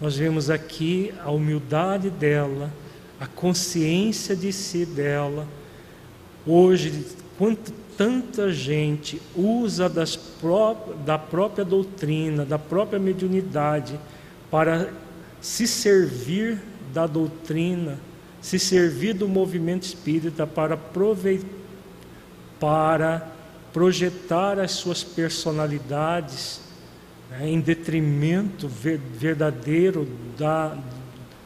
Nós vemos aqui a humildade dela, a consciência de si dela Hoje, quanto, tanta gente usa das pró da própria doutrina, da própria mediunidade, para se servir da doutrina, se servir do movimento espírita para para projetar as suas personalidades né, em detrimento verdadeiro da,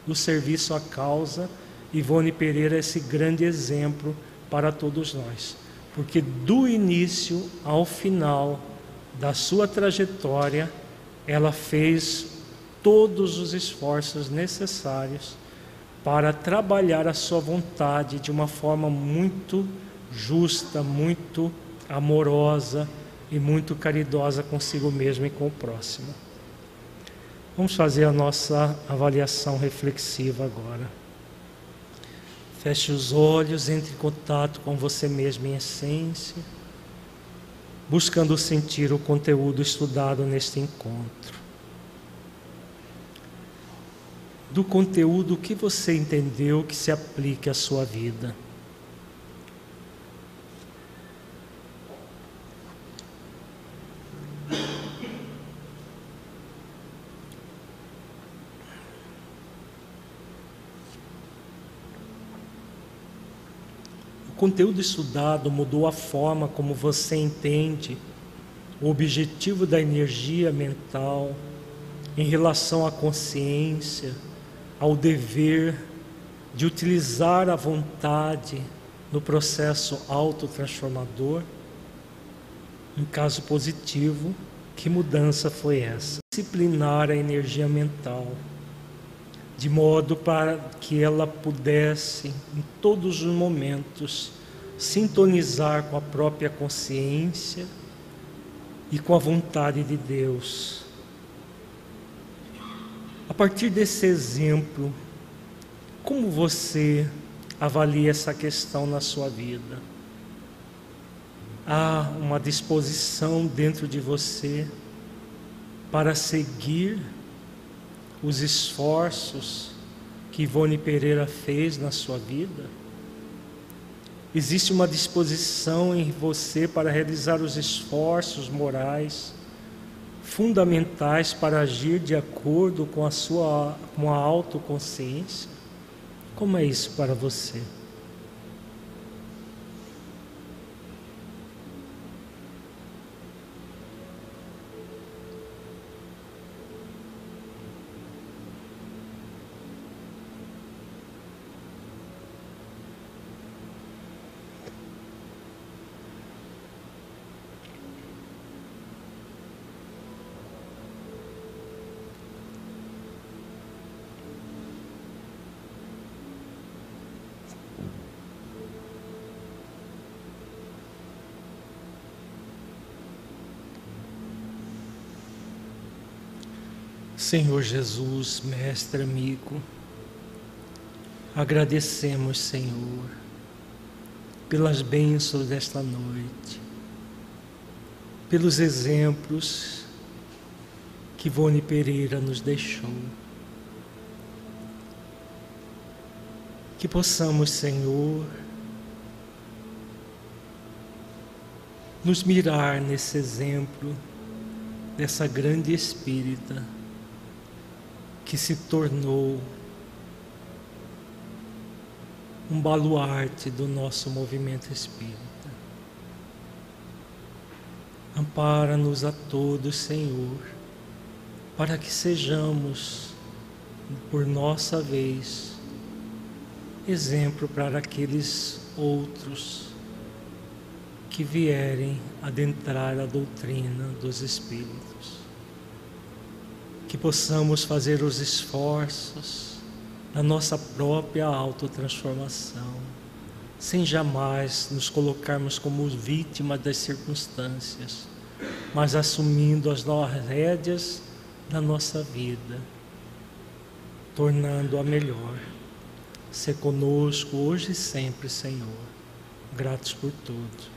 do serviço à causa. Ivone Pereira é esse grande exemplo para todos nós, porque do início ao final da sua trajetória, ela fez todos os esforços necessários para trabalhar a sua vontade de uma forma muito justa, muito amorosa e muito caridosa consigo mesmo e com o próximo. Vamos fazer a nossa avaliação reflexiva agora. Feche os olhos, entre em contato com você mesmo em essência, buscando sentir o conteúdo estudado neste encontro. Do conteúdo que você entendeu que se aplique à sua vida. Conteúdo estudado mudou a forma como você entende o objetivo da energia mental em relação à consciência, ao dever de utilizar a vontade no processo autotransformador? Em caso positivo, que mudança foi essa? Disciplinar a energia mental de modo para que ela pudesse, em todos os momentos, sintonizar com a própria consciência e com a vontade de Deus. A partir desse exemplo, como você avalia essa questão na sua vida? Há uma disposição dentro de você para seguir os esforços que Ivone Pereira fez na sua vida? Existe uma disposição em você para realizar os esforços morais fundamentais para agir de acordo com a sua com a autoconsciência? Como é isso para você? Senhor Jesus, Mestre amigo, agradecemos, Senhor, pelas bênçãos desta noite, pelos exemplos que Vone Pereira nos deixou. Que possamos, Senhor, nos mirar nesse exemplo dessa grande espírita que se tornou um baluarte do nosso movimento espírita. Ampara-nos a todos, Senhor, para que sejamos, por nossa vez, exemplo para aqueles outros que vierem adentrar a doutrina dos Espíritos que possamos fazer os esforços na nossa própria autotransformação, sem jamais nos colocarmos como vítimas das circunstâncias, mas assumindo as rédeas da nossa vida, tornando-a melhor. Se conosco hoje e sempre, Senhor. Gratos por tudo.